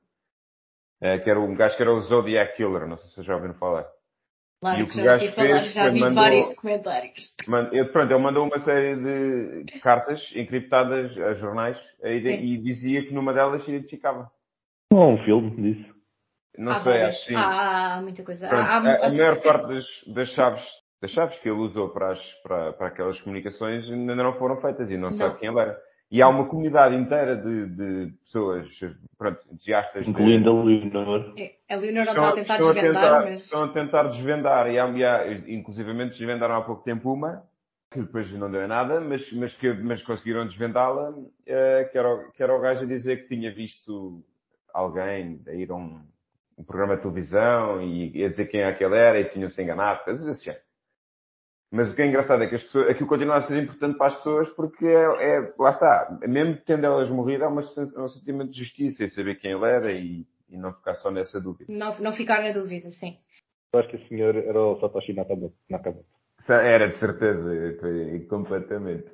É, que era um gajo que era o Zodiac Killer, não sei se vocês já ouviram falar. Claro, e o que o gajo fez já vi mandou, vários documentários. ele, pronto, ele mandou uma série de cartas encriptadas a jornais e, e dizia que numa delas se identificava. Não há um filme disso. Não há sei, várias. acho que sim. Há, muita coisa. Pronto, há, a, a, maior parte das, das, chaves das chaves que ele usou para, as, para, para aquelas comunicações ainda não foram feitas e não, não. sabe quem ele era. E há uma comunidade inteira de, de pessoas, pronto, entusiastas. Incluindo a Leonor. É, a Leonor não está a tentar desvendar, a tentar, mas... Estão a tentar desvendar, e há, e há, inclusivamente desvendaram há pouco tempo uma, que depois não deu nada, mas, mas, que, mas conseguiram desvendá-la, uh, que, era, o, que era o gajo a dizer que tinha visto alguém a ir a um, um programa de televisão e a dizer quem é que ele era e tinham-se enganado, coisas assim. Mas o que é engraçado é que as pessoas, aquilo continua a ser importante para as pessoas porque é, é lá está, mesmo tendo elas morrido, é uma, é um sentimento de justiça e saber quem ele era e, e não ficar só nessa dúvida. Não, não ficar na dúvida, sim. Eu acho que o senhor era o Satoshi Nakamoto. Era, de certeza, completamente.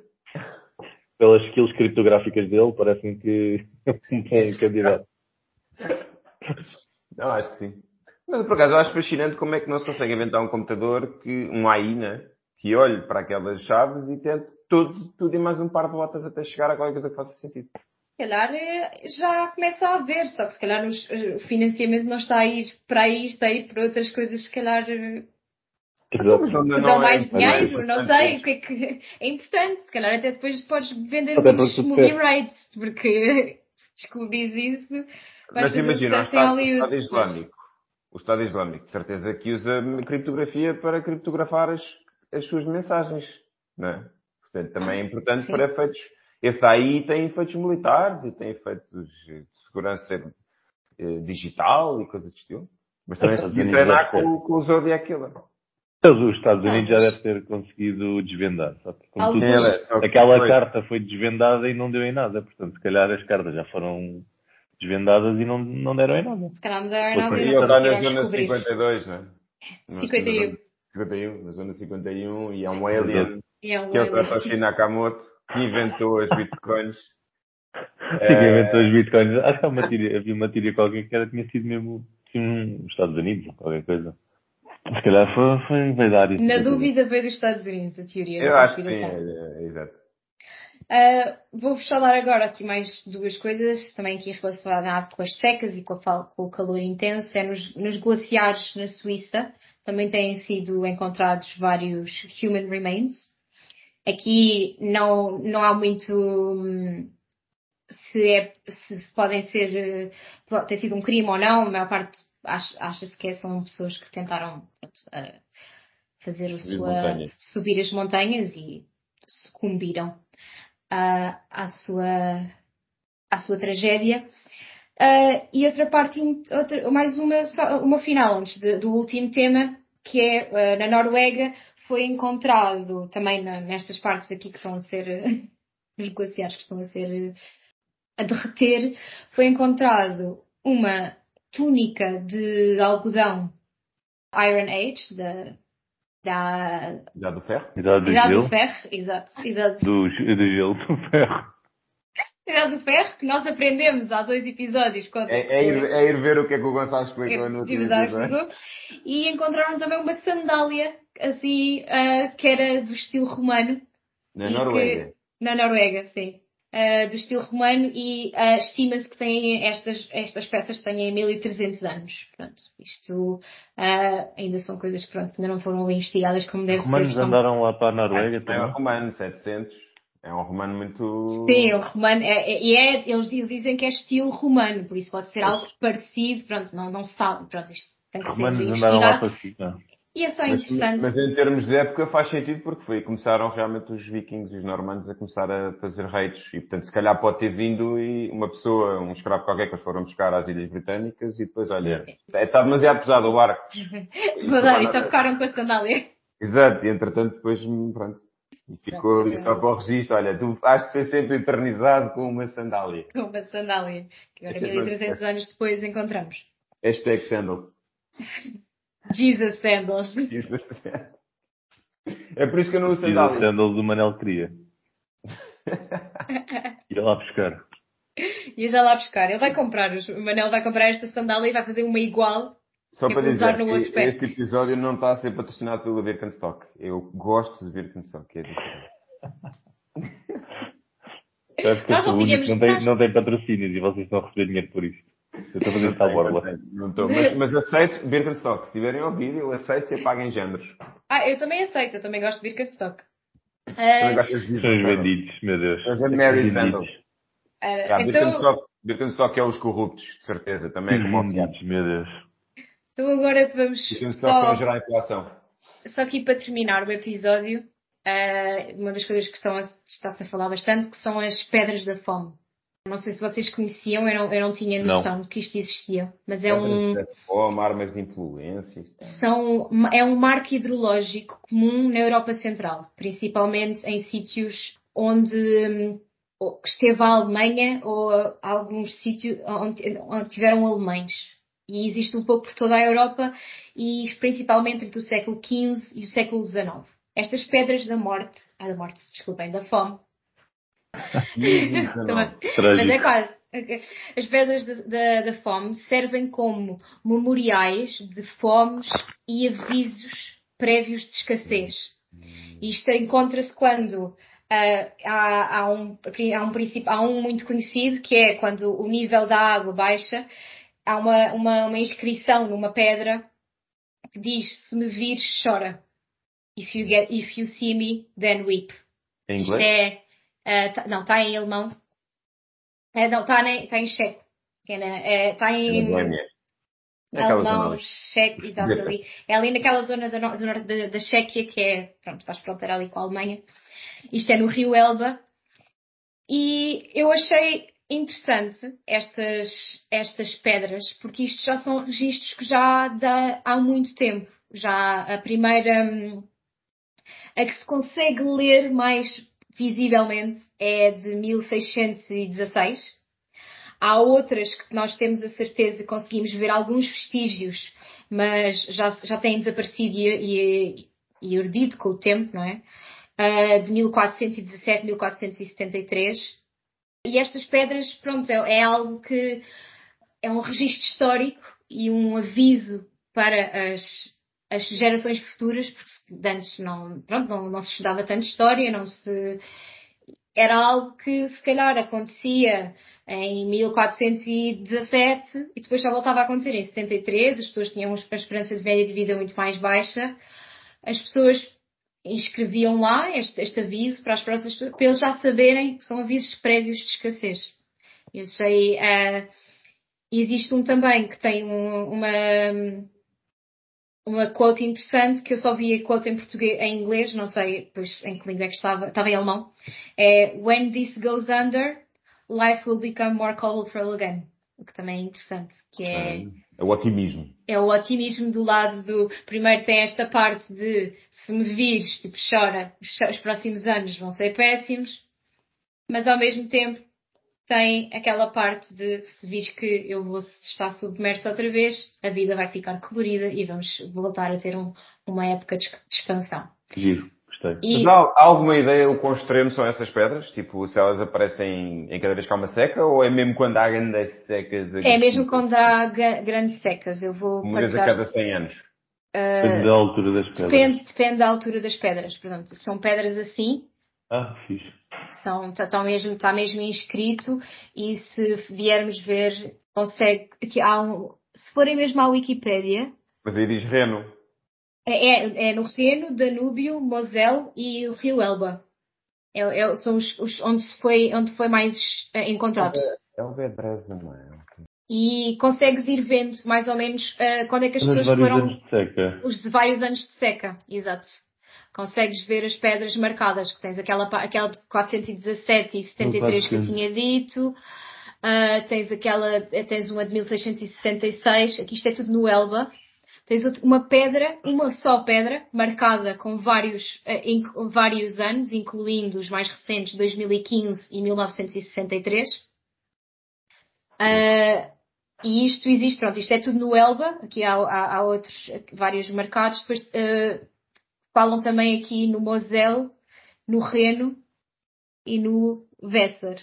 Pelas skills criptográficas dele, parece-me que é um bom candidato. Não, acho que sim. Mas por acaso eu acho fascinante como é que não se consegue inventar um computador que, um AI, né? que olhe para aquelas chaves e tente tudo, tudo e mais um par de botas até chegar a qualquer coisa que faça sentido. Se calhar eh, já começa a haver, só que se calhar eh, o financiamento não está a ir para aí, está a ir para outras coisas, se calhar eh, que dão mais é dinheiro, é não sei, o que é que é importante, se calhar até depois podes vender muitos movie rights, porque se descobrires isso, Mas imagina, o Estado, Estado Islâmico, o Estado Islâmico, de certeza que usa criptografia para criptografar as, as suas mensagens, não é? Portanto, também é importante Sim. para efeitos. Esse daí tem efeitos militares e tem efeitos de segurança eh, digital e coisas do estilo. Mas também se podia treinar com, com o Zodiac Killer. Mas os Estados Unidos já devem ter conseguido desvendar. Sabe? Tudo, é, aquela foi. carta foi desvendada e não deu em nada. Portanto, se calhar as cartas já foram desvendadas e não, não deram em nada. Se calhar não deram em nada. E ele está na zona 52, não é? 51. 51, na zona 51, e é um alien, é que é o Satoshi Nakamoto, que inventou as bitcoins. Quem inventou os bitcoins? Acho que uma teoria, havia uma teoria qualquer que era, tinha sido mesmo nos Estados Unidos, qualquer coisa. Se calhar foi, foi isso. Na dúvida veio dos Estados Unidos, a teoria Eu acho que sim, é, é, exato. Uh, Vou-vos falar agora aqui mais duas coisas, também aqui relacionadas com as secas e com, a com o calor intenso. É nos, nos glaciares na Suíça, também têm sido encontrados vários human remains. Aqui não, não há muito hum, se, é, se, se podem ser, eh, pode ter sido um crime ou não, a maior parte ach- acha-se que são pessoas que tentaram pronto, eh, fazer o Subir sua, montanhas. subir as montanhas e sucumbiram ah, à sua à sua tragédia. Ah, e outra parte, outra, mais uma, uma final antes de- do último tema, que é ah, na Noruega, foi encontrado também na- nestas partes aqui que estão a ser eh, os glaciares que estão a ser a derreter, foi encontrado uma túnica de algodão Iron Age, da, da Já do ferro? Idade do Idade gelo. do Ferro, exato, Idade, Do, do gelo do ferro. Idade do Ferro, que nós aprendemos há dois episódios quando É, é ir, é ir ver o que é que o Gonçalo explicou no último episódio. explicou. E encontraram também uma sandália, assim, ah, que era do estilo romano. Na Noruega. Na Noruega, sim. Ah, do estilo romano e ah, estima-se que têm estas, estas peças têm 1300 anos. Pronto, isto ah, ainda são coisas que pronto, ainda não foram investigadas como deve Os ser. romanos São- andaram lá para a Noruega É um também. romano, 700. É um romano muito. Sim, o romano, é, é- e é, eles diz- dizem que é estilo romano, por isso pode ser algo parecido, pronto, não, não se sabe, pronto, isto tem que Os ser romanos andaram lá investigado. para cima. E é só Mas, interessante. mas em termos de época faz sentido porque foi, começaram realmente os vikings e os normandos a começar a fazer reitos e portanto se calhar pode ter vindo e uma pessoa, um escravo qualquer que eles foram buscar às Ilhas Britânicas e depois olha, é, está demasiado pesado o barco. Vou dar, e só ficaram com a sandália. Exato, e entretanto depois pronto. E ficou ali só para o registro, olha, tu has de ser sempre eternizado com uma sandália. Com uma sandália. Que agora, Isso é 1300 anos depois, encontramos. Hashtag sandals. Jesus Sandals. É por isso que eu não uso sandálias. sandals do Manel queria. Ia lá buscar. E eu já lá buscar. Ele vai comprar, o Manel vai comprar esta sandália e vai fazer uma igual. Só para dizer no outro que pé. este episódio não está a ser patrocinado pela Birkenstock. Eu gosto de Birkenstock, é diferente. Sabes que eu Nós sou não o único tínhamos- que não tem, não tem patrocínios e vocês estão a receber dinheiro por isto. Eu estou a fazer esta borla. Não estou. Mas, mas aceito Birkenstock. Se tiverem ouvido, eu aceito e apaguem géneros. Ah, eu também aceito, eu também gosto de Birkenstock. Também Ah, gostas de São os vendidos, meu Deus. Mas é Mary. Sandals. ah, Yeah, então, Birkenstock, Birkenstock é os corruptos, de certeza. Também é como o Fiat. Vendidos, meu Deus. então agora vamos Birkenstock só, gerar inflação. só aqui para terminar o episódio, ah, uma das coisas que estão a- está-se a falar bastante, que são as pedras da fome. Não sei se vocês conheciam, eu não, eu não tinha Não. noção de que isto existia, mas é um, Ou armas de influência. são, é um marco hidrológico comum na Europa Central, principalmente em sítios onde hum, ou esteve a Alemanha ou alguns sítios onde, onde tiveram alemães. E existe um pouco por toda a Europa e principalmente entre o século XV e o século XIX. Estas pedras da morte, ah, da morte, desculpem, da fome, mas é quase. As pedras da, fome servem como memoriais de fomes e avisos prévios de escassez. Isto encontra-se quando ah, há, há, um, há, um princípio, há um muito conhecido que é quando o nível da água baixa, há uma, uma, uma inscrição numa pedra que diz se me vires chora. If you, get, if you see me, then weep. Em Isto inglês? é. Ah, tá- não, está em alemão. É, não, está tá em checo. É, Está em aquela zona alemão, checo, exato ali. É ali naquela zona do, no- do norte da, da Chequia, que é, pronto, faz fronteira ali com a Alemanha. Isto é no Rio Elba. E eu achei interessante estas, estas pedras, porque isto já são registros que já dá, há muito tempo. Já a primeira, hum, a que se consegue ler mais visivelmente é de 1616. Há outras que nós temos a certeza que conseguimos ver alguns vestígios, mas já, já têm desaparecido e, e, e com o tempo, não é? Ah, de 1417, 1473. e estas pedras, pronto, é, é algo que é um registro histórico e um aviso para as, as gerações futuras, porque antes não, pronto, não, não se estudava tanto história, não se, era algo que se calhar acontecia em 1417 e depois só voltava a acontecer em 73, as pessoas tinham uma esperança de média de vida muito mais baixa, as pessoas inscreviam lá este, este aviso para as próximas para eles já saberem que são avisos prévios de escassez. Eu sei, uh, existe um também que tem um, uma, uma quote interessante que eu só vi a quote em português, em inglês, não sei pois, em que língua é que estava, estava em alemão. É When this goes under, life will become more colorful again. O que também é interessante, que é... É o otimismo. É o otimismo do lado do... Primeiro tem esta parte de se me vires, tipo, chora, os próximos anos vão ser péssimos, mas ao mesmo tempo tem aquela parte de se vis que eu vou estar submerso outra vez, a vida vai ficar colorida e vamos voltar a ter um, uma época de expansão. Giro. Gostei. E... Mas há, alguma ideia o quão extremo são essas pedras? Tipo, se elas aparecem em cada vez que há uma seca ou é mesmo quando há grandes secas? É mesmo quando há grandes secas. Eu vou Uma vez a cada 100 anos. Uh, depende da altura das pedras. Depende, depende da altura das pedras. Por exemplo, são pedras assim. Ah, fixe. São, está, tá mesmo, está mesmo inscrito e se viermos ver, consegue, que há um, se forem mesmo à Wikipédia. Mas aí diz Reno. É, é, é no Reno, Danúbio, Moselle e o Rio Elba. É, é, são os, os, onde, se foi, onde foi mais uh, encontrado. É o Dresden, não é? E consegues ir vendo mais ou menos uh, quando é que as pessoas vários foram. Anos de seca. Os vários anos de seca, exato. Consegues ver as pedras marcadas, que tens aquela, aquela de 417 e 73 que eu tinha dito. Uh, tens aquela, tens uma de 1666, aqui isto é tudo no Elba. Tens uma pedra, uma só pedra, marcada com vários, uh, vários anos, incluindo os mais recentes, 2015 e 1963. Uh, e isto existe, pronto, isto é tudo no Elba, aqui há, há, há outros, vários marcados, depois uh, falam também aqui no Moselle, no Reno e no Vesser.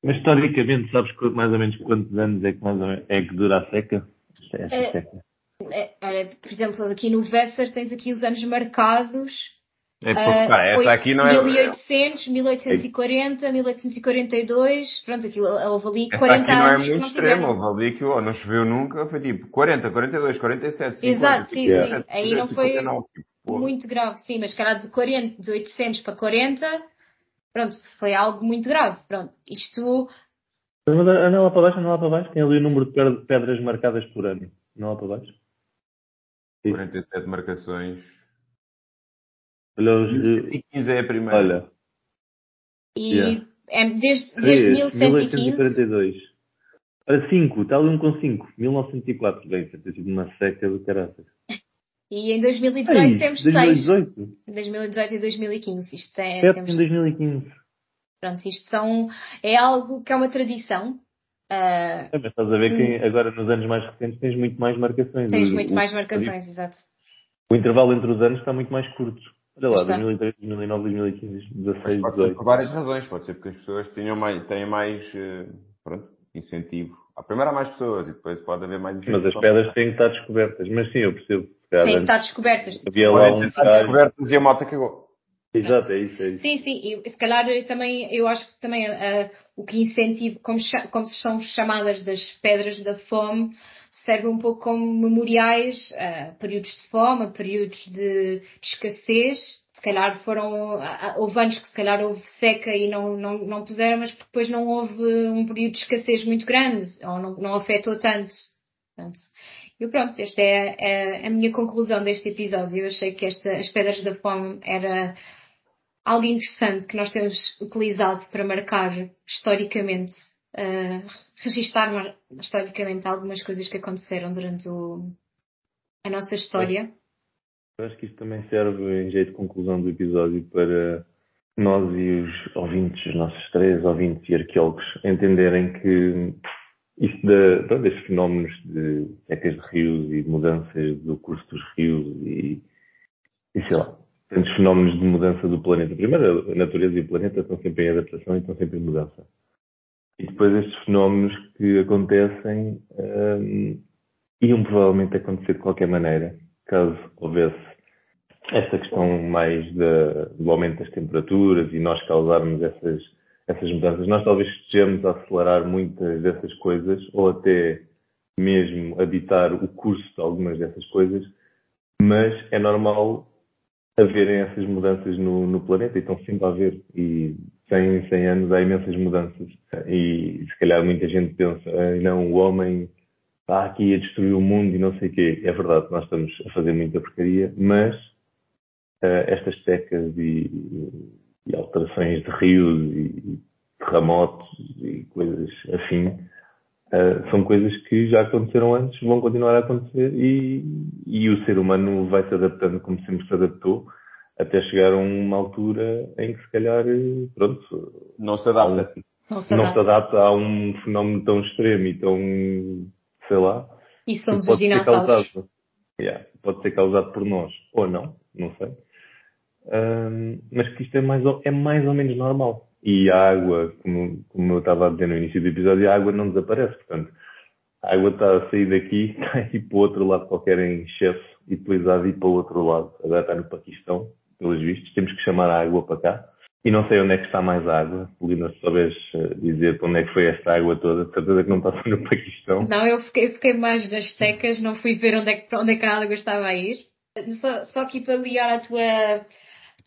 Mas historicamente, sabes mais ou menos quantos anos é que, mais ou menos, é que dura a seca? Esta é, seca. É, é, por exemplo, aqui no Vesser tens aqui os anos marcados. É porque, pá, essa aqui não é. 1800, 1840, 1842, pronto, aqui houve ali 40 essa aqui não é anos. muito extremo, houve ali que não choveu nunca, foi tipo 40, 42, 47, 50. Exato, sim, sim. Aí não foi tipo, muito grave, sim, mas cara de 40, de 800 para 40, pronto, foi algo muito grave, pronto. Isto. Mas anda lá para baixo, anda lá para baixo, tem ali o número de pedras marcadas por ano. Não lá para baixo. 47 marcações. Olha, os, 15 é a primeira. Olha. E yeah. é desde, desde 1115. 1842. Olha, 5, está ali um com 5. 1904. Bem, ter sido uma seca do caraças. E em 2018 Ei, temos 2018. 6. 2018 e 2015. Isto é. Sete temos... em 2015. Pronto, isto são, é algo que é uma tradição. Uh, é, mas estás a ver que agora nos anos mais recentes tens muito mais marcações. Tens o, muito o, mais marcações, o, exato. O intervalo entre os anos está muito mais curto. Olha lá, 2003, 2009, 2015, 16, pode 18. Ser por várias razões. Pode ser porque as pessoas tenham mais, têm mais eh, pronto, incentivo. A primeiro há mais pessoas e depois pode haver mais Mas as pedras têm que estar descobertas. Mas sim, eu percebo. Têm que estar descobertas. Havia lá um descobertas e a moto cagou. Exato, é isso, é isso. Sim, sim, e se calhar também, eu acho que também uh, o que incentiva, como, como são chamadas das pedras da fome, serve um pouco como memoriais a uh, períodos de fome, a períodos de, de escassez. Se calhar foram, houve anos que se calhar houve seca e não, não, não puseram, mas depois não houve um período de escassez muito grande, ou não, não afetou tanto. Portanto, e pronto, esta é, é, a minha conclusão deste episódio. Eu achei que esta, as pedras da fome era algo interessante que nós temos utilizado para marcar historicamente, uh, registar historicamente algumas coisas que aconteceram durante o, a nossa história. Acho que isto também serve em jeito de conclusão do episódio para nós e os ouvintes, os nossos três ouvintes e arqueólogos, entenderem que isto de, de, destes fenómenos de secas de rios e mudanças do curso dos rios e, e sei lá, tantos fenómenos de mudança do planeta. Primeiro, a natureza e o planeta estão sempre em adaptação e estão sempre em mudança. E depois estes fenómenos que acontecem um, iam provavelmente acontecer de qualquer maneira, caso houvesse esta questão mais de, do aumento das temperaturas e nós causarmos essas, essas mudanças. Nós talvez estejamos a acelerar muitas dessas coisas ou até mesmo a ditar o curso de algumas dessas coisas, mas é normal haverem essas mudanças no, no planeta e estão sempre a haver. E 100, 100 anos há imensas mudanças. E se calhar muita gente pensa, ah, não, o homem está aqui a destruir o mundo e não sei o quê. É verdade, nós estamos a fazer muita porcaria, mas uh, estas secas e, e, alterações de rios e terremotos e coisas assim uh, são coisas que já aconteceram antes, vão continuar a acontecer e, e o ser humano vai se adaptando como sempre se adaptou até chegar a uma altura em que se calhar, pronto, não se adapta. Não, se adapta. não se adapta a um fenómeno tão extremo e tão, sei lá. E somos os dinossauros. Causado, yeah, pode ser causado por nós, ou não, não sei. Um, mas que isto é mais, é mais ou menos normal. E a água, como, como eu estava a dizer no início do episódio, a água não desaparece. Portanto, a água está a sair daqui, está a ir para o outro lado qualquer em excesso e depois há de ir para o outro lado. Agora está no Paquistão, pelos vistos. Temos que chamar a água para cá. E não sei onde é que está mais água. Lina, se souberes eh, dizer para onde é que foi esta água toda, certeza que não está no Paquistão. Não, eu fiquei, fiquei mais nas secas, não fui ver onde é que, onde é que a água estava a ir. Só, só aqui para ligar a tua,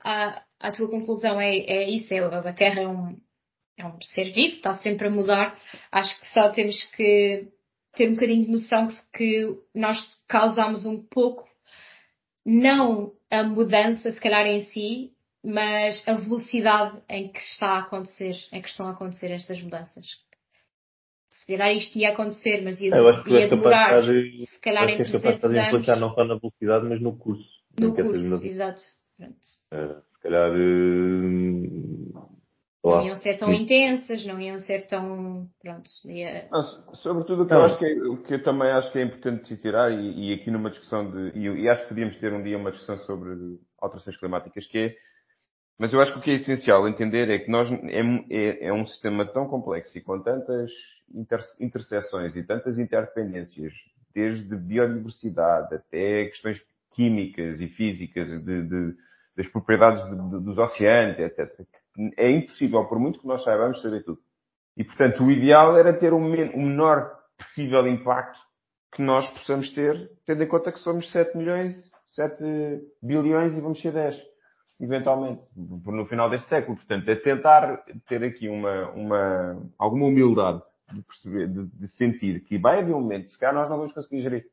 a, a tua conclusão é, é isso, é, a Terra é um, é um ser vivo, está sempre a mudar. Acho que só temos que ter um bocadinho de noção que, que nós causamos um pouco, não a mudança, se calhar em si, mas a velocidade em que está a acontecer, em que estão a acontecer estas mudanças. Se calhar isto ia acontecer, mas ia, ia demorar, se calhar em 300 anos. não só na velocidade, mas no curso. No curso, exato. Uh, se calhar. Uh, não iam ser tão sim. intensas, não iam ser tão. Pronto. Ia... Não, sobretudo o que, eu acho que é, o que eu também acho que é importante tirar, e, e aqui numa discussão de. E, e, acho que podíamos ter um dia uma discussão sobre alterações climáticas, que é. Mas eu acho que o que é essencial entender é que nós é, é, é um sistema tão complexo e com tantas inter, interseções e tantas interdependências, desde biodiversidade até questões químicas e físicas de, de, das propriedades de, dos oceanos, etc. É impossível, por muito que nós saibamos, saber tudo. E, portanto, o ideal era ter o, men o menor possível impacto que nós possamos ter, tendo em conta que somos 7 milhões, 7 bilhões e vamos ser 10, eventualmente, no final deste século. Portanto, é tentar ter aqui uma, uma, alguma humildade de perceber, de, de sentir que vai haver um momento, se calhar nós não vamos conseguir gerir.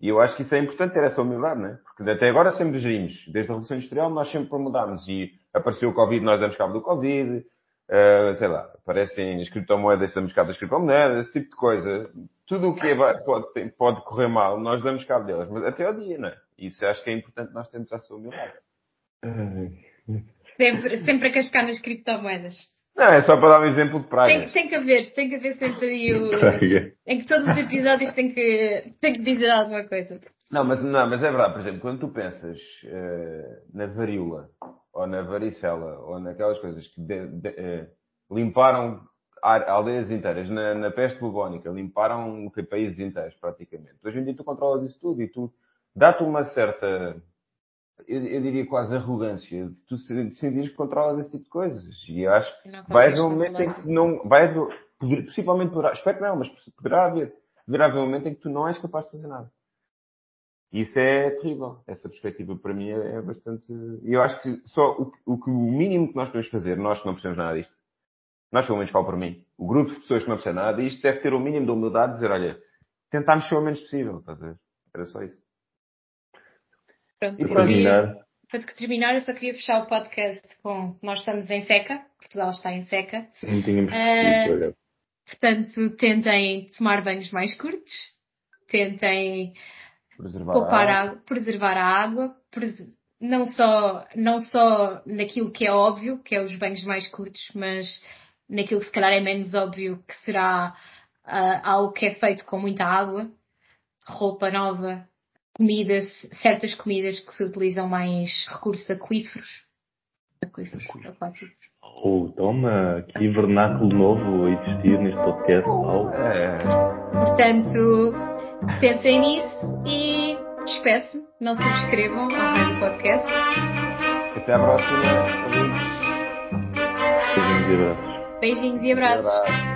E eu acho que isso é importante ter essa humildade, né? Porque até agora sempre gerimos. Desde a Revolução Industrial nós sempre mudámos. E apareceu o Covid, nós damos cabo do Covid. Uh, sei lá, aparecem as criptomoedas, damos cabo das criptomoedas, esse tipo de coisa. Tudo o que é, pode, pode correr mal, nós damos cabo delas. Mas até ao dia, não é? Isso acho que é importante nós termos essa humildade. Sempre, sempre a cascar nas criptomoedas. Não, é só para dar um exemplo de praia. Tem, tem que haver, tem que haver sempre aí o. em que todos os episódios têm que, têm que dizer alguma coisa. Não, mas, não, mas é verdade, por exemplo, quando tu pensas uh, na varíola, ou na varicela, ou naquelas coisas que de, de, uh, limparam aldeias inteiras, na, na, peste bubónica, limparam países inteiros praticamente. Hoje em dia tu controlas isso tudo e tu dá-te uma certa eu, eu, diria quase arrogância de tu sentires que controlas esse tipo de coisas. E acho que vai haver um momento em que não. Vai haver, possivelmente poderá, espero que não, mas poderá haver, poderá haver um momento em que tu não és capaz de fazer nada. E isso é terrível. Essa perspectiva para mim é, é bastante. Eu acho que só o, o, o mínimo que nós podemos fazer, nós que não precisamos nada disto, nós pelo menos falo para mim, o grupo de pessoas que não precisam nada disto deve ter o mínimo de humildade de dizer, olha, tentar mexer o menos possível, estás a ver? Era só isso. Pronto, e para terminar. Para terminar, eu só queria fechar o podcast com nós estamos em seca, Portugal está em seca. Não tínhamos uh, Portanto, tentem tomar banhos mais curtos, tentem preservar poupar a água. preservar a água, não só, não só naquilo que é óbvio, que é os banhos mais curtos, mas naquilo que se calhar é menos óbvio, que será uh, algo que é feito com muita água, roupa nova, comidas, certas comidas que se utilizam mais recursos aquíferos. Aquíferos, aquáticos. Oh, toma, que vernáculo novo a existir neste podcast. Oh. É. Portanto, pensem nisso e despeço-me. Não subscrevam ao Rádio Podcast. Até à próxima. Beijinhos e abraços. Beijinhos e abraços. Abraço.